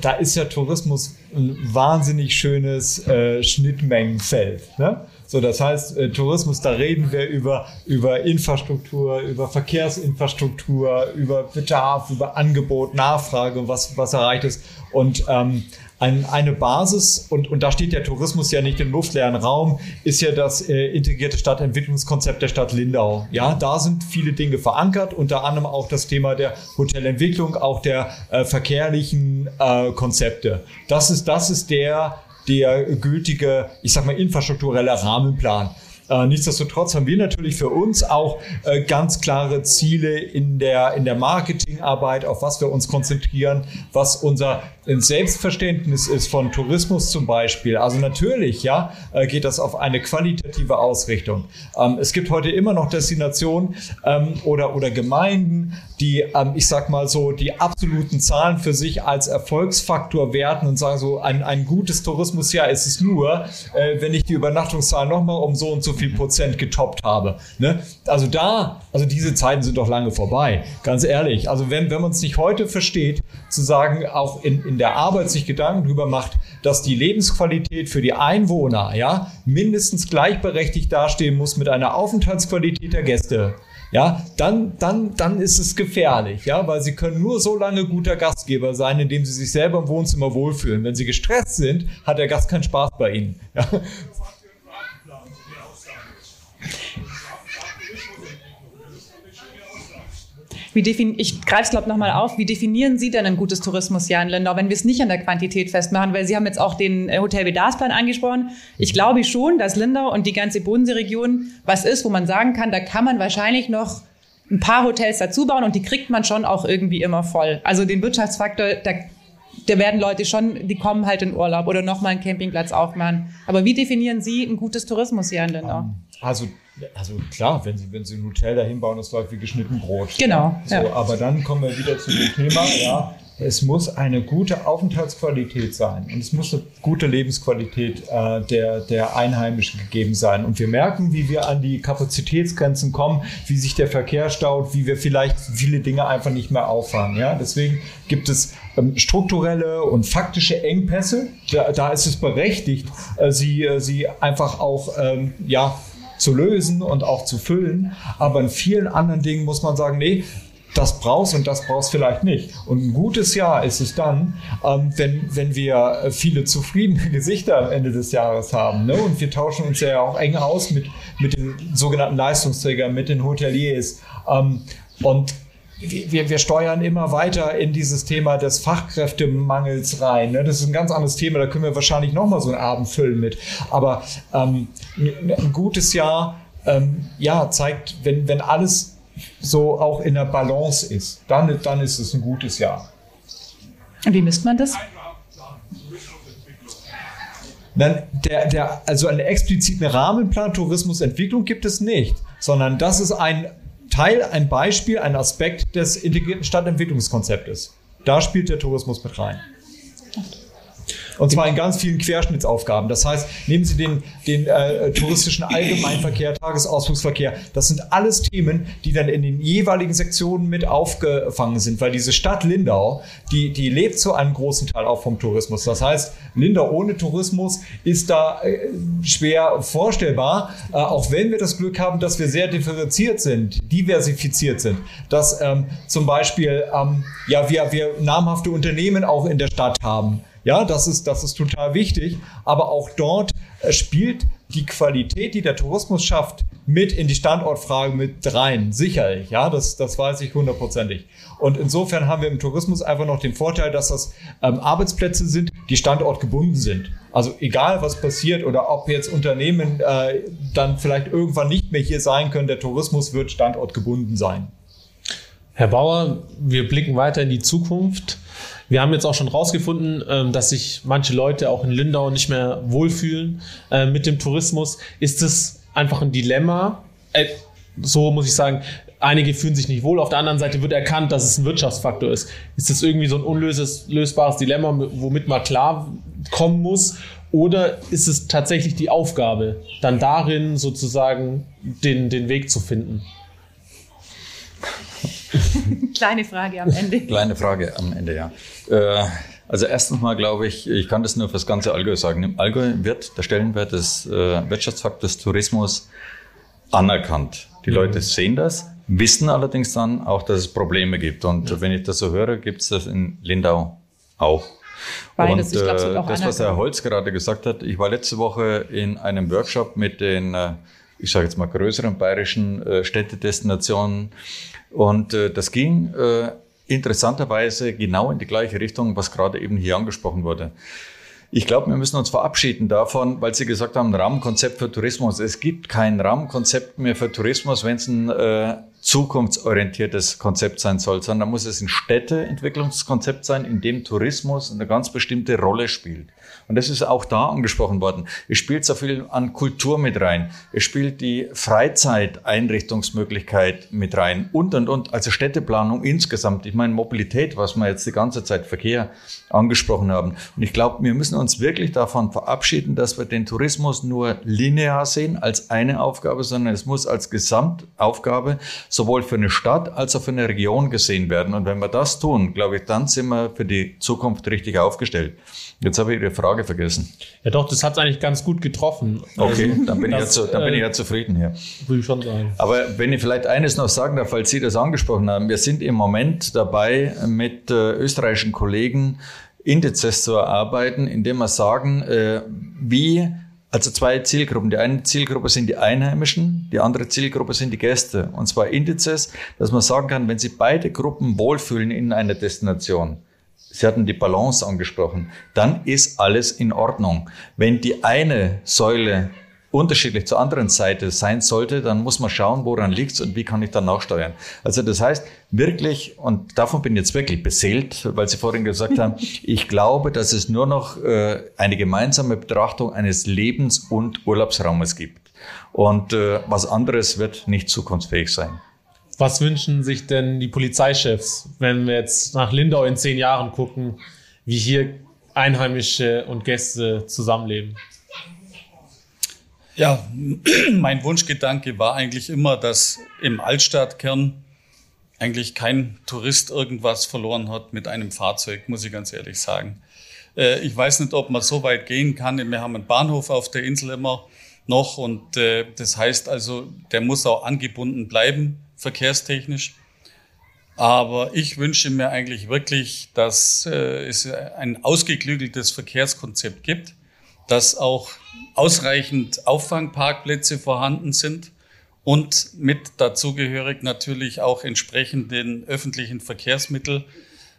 da ist ja Tourismus ein wahnsinnig schönes äh, Schnittmengenfeld. Ne? So, das heißt, äh, Tourismus, da reden wir über, über Infrastruktur, über Verkehrsinfrastruktur, über Bedarf, über Angebot, Nachfrage und was, was erreicht ist. Und ähm, ein, eine Basis, und, und da steht der Tourismus ja nicht im luftleeren Raum, ist ja das äh, integrierte Stadtentwicklungskonzept der Stadt Lindau. Ja, da sind viele Dinge verankert, unter anderem auch das Thema der Hotelentwicklung, auch der äh, verkehrlichen äh, Konzepte. Das ist, das ist der, der gültige, ich sag mal, infrastrukturelle Rahmenplan. Äh, nichtsdestotrotz haben wir natürlich für uns auch äh, ganz klare Ziele in der, in der Marketingarbeit, auf was wir uns konzentrieren, was unser Selbstverständnis ist von Tourismus zum Beispiel. Also natürlich, ja, äh, geht das auf eine qualitative Ausrichtung. Ähm, es gibt heute immer noch Destinationen ähm, oder, oder Gemeinden, die, ähm, ich sag mal so, die absoluten Zahlen für sich als Erfolgsfaktor werten und sagen so, ein, ein gutes Tourismusjahr ist es nur, äh, wenn ich die Übernachtungszahlen nochmal um so und so viel Prozent getoppt habe. Ne? Also da, also diese Zeiten sind doch lange vorbei, ganz ehrlich. Also wenn, wenn man es nicht heute versteht, zu sagen, auch in, in der Arbeit sich Gedanken darüber macht, dass die Lebensqualität für die Einwohner ja mindestens gleichberechtigt dastehen muss mit einer Aufenthaltsqualität der Gäste ja, dann, dann, dann ist es gefährlich, ja, weil sie können nur so lange guter Gastgeber sein, indem sie sich selber im Wohnzimmer wohlfühlen. Wenn sie gestresst sind, hat der Gast keinen Spaß bei ihnen. Ja. Wie ich greife es, glaube ich, nochmal auf. Wie definieren Sie denn ein gutes Tourismusjahr in Lindau, wenn wir es nicht an der Quantität festmachen? Weil Sie haben jetzt auch den äh, Hotel Bedarfsplan angesprochen. Ich glaube schon, dass Lindau und die ganze Bodenseeregion was ist, wo man sagen kann, da kann man wahrscheinlich noch ein paar Hotels dazu bauen und die kriegt man schon auch irgendwie immer voll. Also den Wirtschaftsfaktor, da, da werden Leute schon, die kommen halt in Urlaub oder nochmal einen Campingplatz aufmachen. Aber wie definieren Sie ein gutes Tourismusjahr in Lindau? Also, also klar, wenn Sie, wenn Sie ein Hotel dahin bauen, das läuft wie geschnitten Brot. Genau, So, ja. Aber dann kommen wir wieder zu dem Thema, ja, es muss eine gute Aufenthaltsqualität sein und es muss eine gute Lebensqualität äh, der, der Einheimischen gegeben sein. Und wir merken, wie wir an die Kapazitätsgrenzen kommen, wie sich der Verkehr staut, wie wir vielleicht viele Dinge einfach nicht mehr auffahren. Ja? Deswegen gibt es ähm, strukturelle und faktische Engpässe. Da, da ist es berechtigt, äh, sie, äh, sie einfach auch ähm, ja, zu lösen und auch zu füllen. Aber in vielen anderen Dingen muss man sagen, nee, das brauchst und das brauchst vielleicht nicht. Und ein gutes Jahr ist es dann, ähm, wenn, wenn wir äh, viele zufriedene (laughs) Gesichter am Ende des Jahres haben. Ne? Und wir tauschen uns ja auch eng aus mit, mit den sogenannten Leistungsträgern, mit den Hoteliers. Ähm, und wir, wir steuern immer weiter in dieses Thema des Fachkräftemangels rein. Ne? Das ist ein ganz anderes Thema, da können wir wahrscheinlich nochmal so einen Abend füllen mit. Aber ähm, ein gutes Jahr ähm, ja, zeigt, wenn, wenn alles so auch in der Balance ist, dann, dann ist es ein gutes Jahr. Und wie misst man das? Dann der, der, also einen expliziten Rahmenplan Tourismusentwicklung gibt es nicht, sondern das ist ein Teil, ein Beispiel, ein Aspekt des integrierten Stadtentwicklungskonzeptes. Da spielt der Tourismus mit rein. Und zwar in ganz vielen Querschnittsaufgaben. Das heißt, nehmen Sie den, den äh, touristischen Allgemeinverkehr, Tagesausflugsverkehr. Das sind alles Themen, die dann in den jeweiligen Sektionen mit aufgefangen sind, weil diese Stadt Lindau, die, die lebt zu einem großen Teil auch vom Tourismus. Das heißt, Lindau ohne Tourismus ist da äh, schwer vorstellbar, äh, auch wenn wir das Glück haben, dass wir sehr differenziert sind, diversifiziert sind. Dass ähm, zum Beispiel ähm, ja, wir, wir namhafte Unternehmen auch in der Stadt haben. Ja, das ist, das ist total wichtig. Aber auch dort äh, spielt die Qualität, die der Tourismus schafft, mit in die Standortfrage mit rein. Sicherlich. Ja, das, das weiß ich hundertprozentig. Und insofern haben wir im Tourismus einfach noch den Vorteil, dass das ähm, Arbeitsplätze sind, die standortgebunden sind. Also egal, was passiert oder ob jetzt Unternehmen äh, dann vielleicht irgendwann nicht mehr hier sein können, der Tourismus wird standortgebunden sein. Herr Bauer, wir blicken weiter in die Zukunft. Wir haben jetzt auch schon rausgefunden, ähm, dass sich manche Leute auch in Lindau nicht mehr wohlfühlen äh, mit dem Tourismus. Ist es einfach ein Dilemma? Äh, so muss ich sagen, einige fühlen sich nicht wohl. Auf der anderen Seite wird erkannt, dass es ein Wirtschaftsfaktor ist. Ist das irgendwie so ein unlösbares Dilemma, womit man klar kommen muss? Oder ist es tatsächlich die Aufgabe, dann darin sozusagen den, den Weg zu finden? (laughs) Kleine Frage am Ende. Kleine Frage am Ende, ja. Äh, also erstens mal glaube ich, ich kann das nur für das ganze Allgäu sagen. Im Allgäu wird der Stellenwert des äh, Wirtschaftsfaktors Tourismus anerkannt. Die Mhm. Leute sehen das, wissen allerdings dann auch, dass es Probleme gibt. Und wenn ich das so höre, gibt es das in Lindau auch. Beides, Und glaub, äh, auch das, was Herr. Holz gerade gesagt hat, ich war letzte Woche in einem Workshop mit den, äh, ich sage jetzt mal, größeren bayerischen äh, Städtedestinationen. Und äh, das ging äh, interessanterweise genau in die gleiche Richtung, was gerade eben hier angesprochen wurde. Ich glaube, wir müssen uns verabschieden davon, weil Sie gesagt haben, Rahmenkonzept für Tourismus. Es gibt kein Rahmenkonzept mehr für Tourismus, wenn es ein äh, zukunftsorientiertes Konzept sein soll, sondern muss es ein Städteentwicklungskonzept sein, in dem Tourismus eine ganz bestimmte Rolle spielt. Und das ist auch da angesprochen worden. Es spielt so viel an Kultur mit rein. Es spielt die Freizeiteinrichtungsmöglichkeit mit rein und, und, und. Also Städteplanung insgesamt. Ich meine Mobilität, was wir jetzt die ganze Zeit Verkehr angesprochen haben. Und ich glaube, wir müssen uns wirklich davon verabschieden, dass wir den Tourismus nur linear sehen als eine Aufgabe, sondern es muss als Gesamtaufgabe sowohl für eine Stadt als auch für eine Region gesehen werden. Und wenn wir das tun, glaube ich, dann sind wir für die Zukunft richtig aufgestellt. Jetzt habe ich Ihre Frage vergessen. Ja, doch, das hat es eigentlich ganz gut getroffen. Okay, Also, dann bin, ich ja, das, zu, dann bin ich äh, ja zufrieden hier. Würde ich schon sagen. Aber wenn ich vielleicht eines noch sagen darf, weil Sie das angesprochen haben, wir sind im Moment dabei, mit äh, österreichischen Kollegen Indizes zu erarbeiten, indem wir sagen, äh, wie also zwei Zielgruppen. Die eine Zielgruppe sind die Einheimischen, die andere Zielgruppe sind die Gäste. Und zwar Indizes, dass man sagen kann, wenn sich beide Gruppen wohlfühlen in einer Destination, Sie hatten die Balance angesprochen, dann ist alles in Ordnung. Wenn die eine Säule unterschiedlich zur anderen Seite sein sollte, dann muss man schauen, woran liegt's und wie kann ich dann nachsteuern. Also das heißt wirklich, und davon bin ich jetzt wirklich beseelt, weil Sie vorhin gesagt haben, (laughs) ich glaube, dass es nur noch äh, eine gemeinsame Betrachtung eines Lebens- und Urlaubsraumes gibt. Und äh, was anderes wird nicht zukunftsfähig sein. Was wünschen sich denn die Polizeichefs, wenn wir jetzt nach Lindau in zehn Jahren gucken, wie hier Einheimische und Gäste zusammenleben? Ja, (clears throat) mein Wunschgedanke war eigentlich immer, dass im Altstadtkern eigentlich kein Tourist irgendwas verloren hat mit einem Fahrzeug, muss ich ganz ehrlich sagen. Äh, ich weiß nicht, ob man so weit gehen kann. Wir haben einen Bahnhof auf der Insel immer noch und äh, das heißt also, der muss auch angebunden bleiben, verkehrstechnisch. Aber ich wünsche mir eigentlich wirklich, dass äh, es ein ausgeklügeltes Verkehrskonzept gibt, dass auch ausreichend Auffangparkplätze vorhanden sind und mit dazugehörig natürlich auch entsprechend den öffentlichen Verkehrsmittel,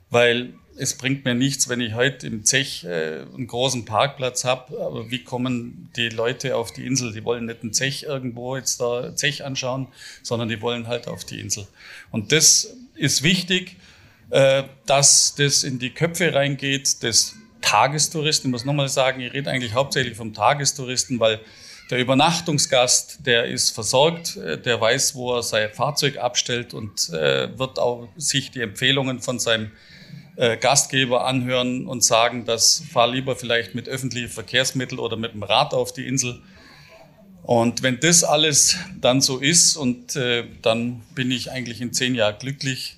weil es bringt mir nichts, wenn ich heute im Zech äh, einen großen Parkplatz habe, aber wie kommen die Leute auf die Insel? Die wollen nicht einen Zech irgendwo jetzt da Zech anschauen, sondern die wollen halt auf die Insel. Und das ist wichtig, äh, dass das in die Köpfe reingeht, des Tagestouristen. Ich muss nochmal sagen, ich rede eigentlich hauptsächlich vom Tagestouristen, weil der Übernachtungsgast, der ist versorgt, äh, der weiß, wo er sein Fahrzeug abstellt und äh, wird auch sich die Empfehlungen von seinem äh, Gastgeber anhören und sagen, dass fahr lieber vielleicht mit öffentlichen Verkehrsmitteln oder mit dem Rad auf die Insel. Und wenn das alles dann so ist und äh, dann bin ich eigentlich in zehn Jahren glücklich,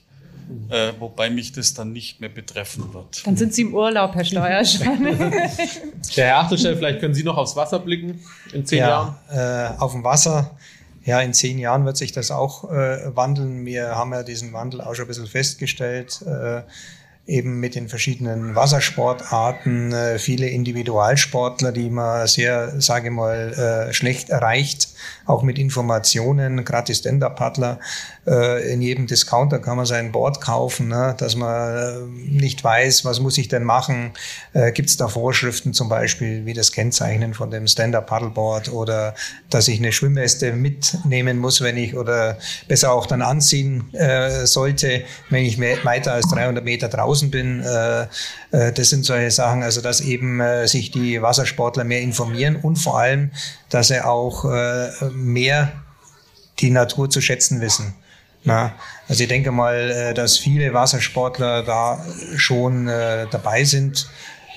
äh, wobei mich das dann nicht mehr betreffen wird. Dann sind Sie im Urlaub, Herr Steuerschein. (laughs) Der Herr Achtelstein, vielleicht können Sie noch aufs Wasser blicken in zehn ja, Jahren? Äh, auf dem Wasser, ja, in zehn Jahren wird sich das auch äh, wandeln. Wir haben ja diesen Wandel auch schon ein bisschen festgestellt. Äh, eben mit den verschiedenen Wassersportarten, äh, viele Individualsportler, die man sehr, sage ich mal, äh, schlecht erreicht, auch mit Informationen, gratis Stand-Up-Paddler. Äh, in jedem Discounter kann man sein Board kaufen, ne, dass man äh, nicht weiß, was muss ich denn machen. Äh, Gibt es da Vorschriften zum Beispiel, wie das Kennzeichnen von dem Stand-Up-Paddleboard oder dass ich eine Schwimmweste mitnehmen muss, wenn ich oder besser auch dann anziehen äh, sollte, wenn ich weiter als 300 Meter draußen bin. Äh, äh, das sind solche Sachen, also dass eben äh, sich die Wassersportler mehr informieren und vor allem, dass sie auch mehr die Natur zu schätzen wissen. Na, also ich denke mal, äh, dass viele Wassersportler da schon äh, dabei sind.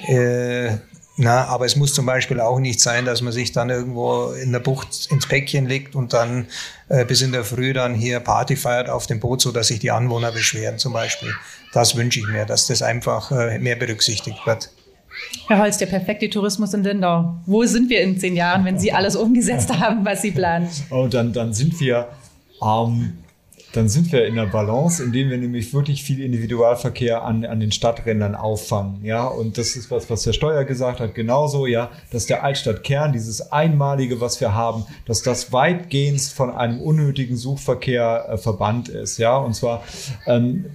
Äh, na, aber es muss zum Beispiel auch nicht sein, dass man sich dann irgendwo in der Bucht ins Päckchen legt und dann äh, bis in der Früh dann hier Party feiert auf dem Boot, so dass sich die Anwohner beschweren zum Beispiel. Das wünsche ich mir, dass das einfach äh, mehr berücksichtigt wird. Herr Holz, der perfekte Tourismus in Lindau. Wo sind wir in zehn Jahren, wenn Sie alles umgesetzt haben, was Sie planen? Oh, dann, dann sind wir ähm, dann sind wir in der Balance, indem wir nämlich wirklich viel Individualverkehr an, an den Stadträndern auffangen. Ja, und das ist was, was der Steuer gesagt hat, genauso, ja, dass der Altstadtkern, dieses Einmalige, was wir haben, dass das weitgehend von einem unnötigen Suchverkehr äh, verbannt ist. Ja, und zwar ähm,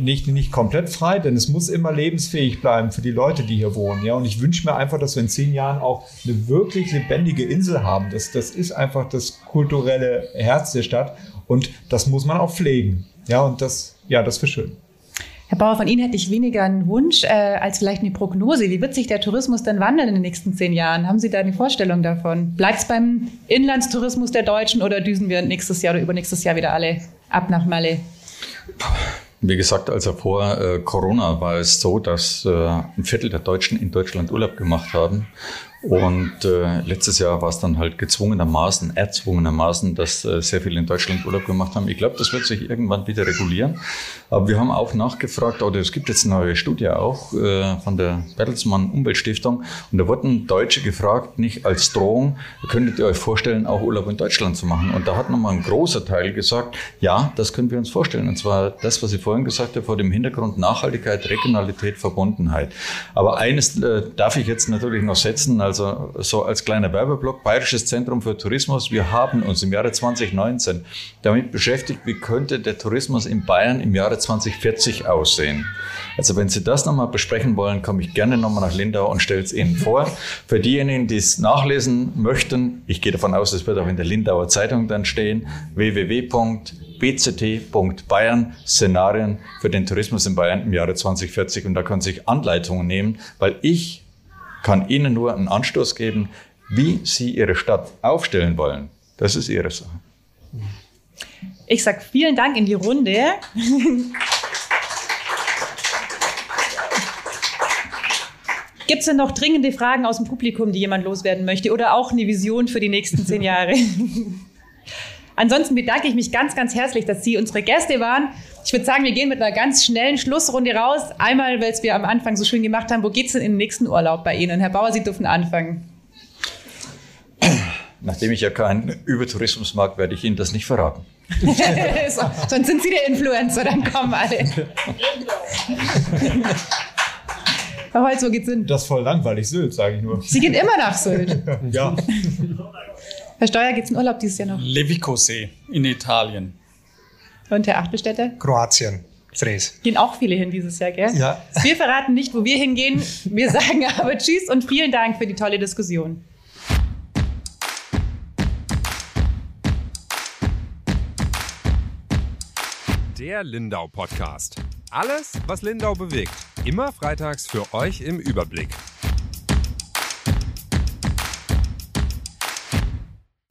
nicht, nicht komplett frei, denn es muss immer lebensfähig bleiben für die Leute, die hier wohnen. Ja, und ich wünsche mir einfach, dass wir in zehn Jahren auch eine wirklich lebendige Insel haben. Das, das ist einfach das kulturelle Herz der Stadt. Und das muss man auch pflegen. Ja, und das, ja, das wäre schön. Herr Bauer, von Ihnen hätte ich weniger einen Wunsch äh, als vielleicht eine Prognose. Wie wird sich der Tourismus denn wandeln in den nächsten zehn Jahren? Haben Sie da eine Vorstellung davon? Bleibt es beim Inlandstourismus der Deutschen oder düsen wir nächstes Jahr oder übernächstes Jahr wieder alle ab nach Malle? Wie gesagt, also vor äh, Corona war es so, dass äh, ein Viertel der Deutschen in Deutschland Urlaub gemacht haben. Und äh, letztes Jahr war es dann halt gezwungenermaßen, erzwungenermaßen, dass äh, sehr viele in Deutschland Urlaub gemacht haben. Ich glaube, das wird sich irgendwann wieder regulieren. Aber wir haben auch nachgefragt, oder es gibt jetzt eine neue Studie auch äh, von der Bertelsmann Umweltstiftung. Und da wurden Deutsche gefragt, nicht als Drohung, könntet ihr euch vorstellen, auch Urlaub in Deutschland zu machen? Und da hat nochmal ein großer Teil gesagt, ja, das können wir uns vorstellen. Und zwar das, was ich vorhin gesagt habe, vor dem Hintergrund Nachhaltigkeit, Regionalität, Verbundenheit. Aber eines äh, darf ich jetzt natürlich noch setzen Also so als kleiner Werbeblock, Bayerisches Zentrum für Tourismus. Wir haben uns im Jahre 2019 damit beschäftigt, wie könnte der Tourismus in Bayern im Jahre 2040 aussehen. Also wenn Sie das nochmal besprechen wollen, komme ich gerne nochmal nach Lindau und stelle es Ihnen vor. Für diejenigen, die es nachlesen möchten, ich gehe davon aus, es wird auch in der Lindauer Zeitung dann stehen, www.bct.bayern Szenarien für den Tourismus in Bayern im Jahre 2040 und da können Sie sich Anleitungen nehmen, weil ich kann Ihnen nur einen Anstoß geben, wie Sie Ihre Stadt aufstellen wollen. Das ist Ihre Sache. Ich sage vielen Dank in die Runde. Gibt es denn noch dringende Fragen aus dem Publikum, die jemand loswerden möchte oder auch eine Vision für die nächsten zehn Jahre? Ansonsten bedanke ich mich ganz, ganz herzlich, dass Sie unsere Gäste waren. Ich würde sagen, wir gehen mit einer ganz schnellen Schlussrunde raus. Einmal, weil es wir am Anfang so schön gemacht haben, wo geht es denn in den nächsten Urlaub bei Ihnen? Herr Bauer, Sie dürfen anfangen. Nachdem ich ja keinen Übertourismus mag, werde ich Ihnen das nicht verraten. (laughs) so, sonst sind Sie der Influencer, dann kommen alle. Herr Holz, wo geht's hin? Das ist voll langweilig, Sylt, sage ich nur. Sie geht immer nach Sylt. ja. (laughs) Herr Steuer, geht's in Urlaub dieses Jahr noch? Levicosee in Italien. Und Herr Achtelstädter? Kroatien. Fräs. Gehen auch viele hin dieses Jahr, gell? Ja. Wir verraten nicht, wo wir hingehen. Wir sagen (laughs) aber Tschüss und vielen Dank für die tolle Diskussion. Der Lindau Podcast. Alles, was Lindau bewegt. Immer freitags für euch im Überblick.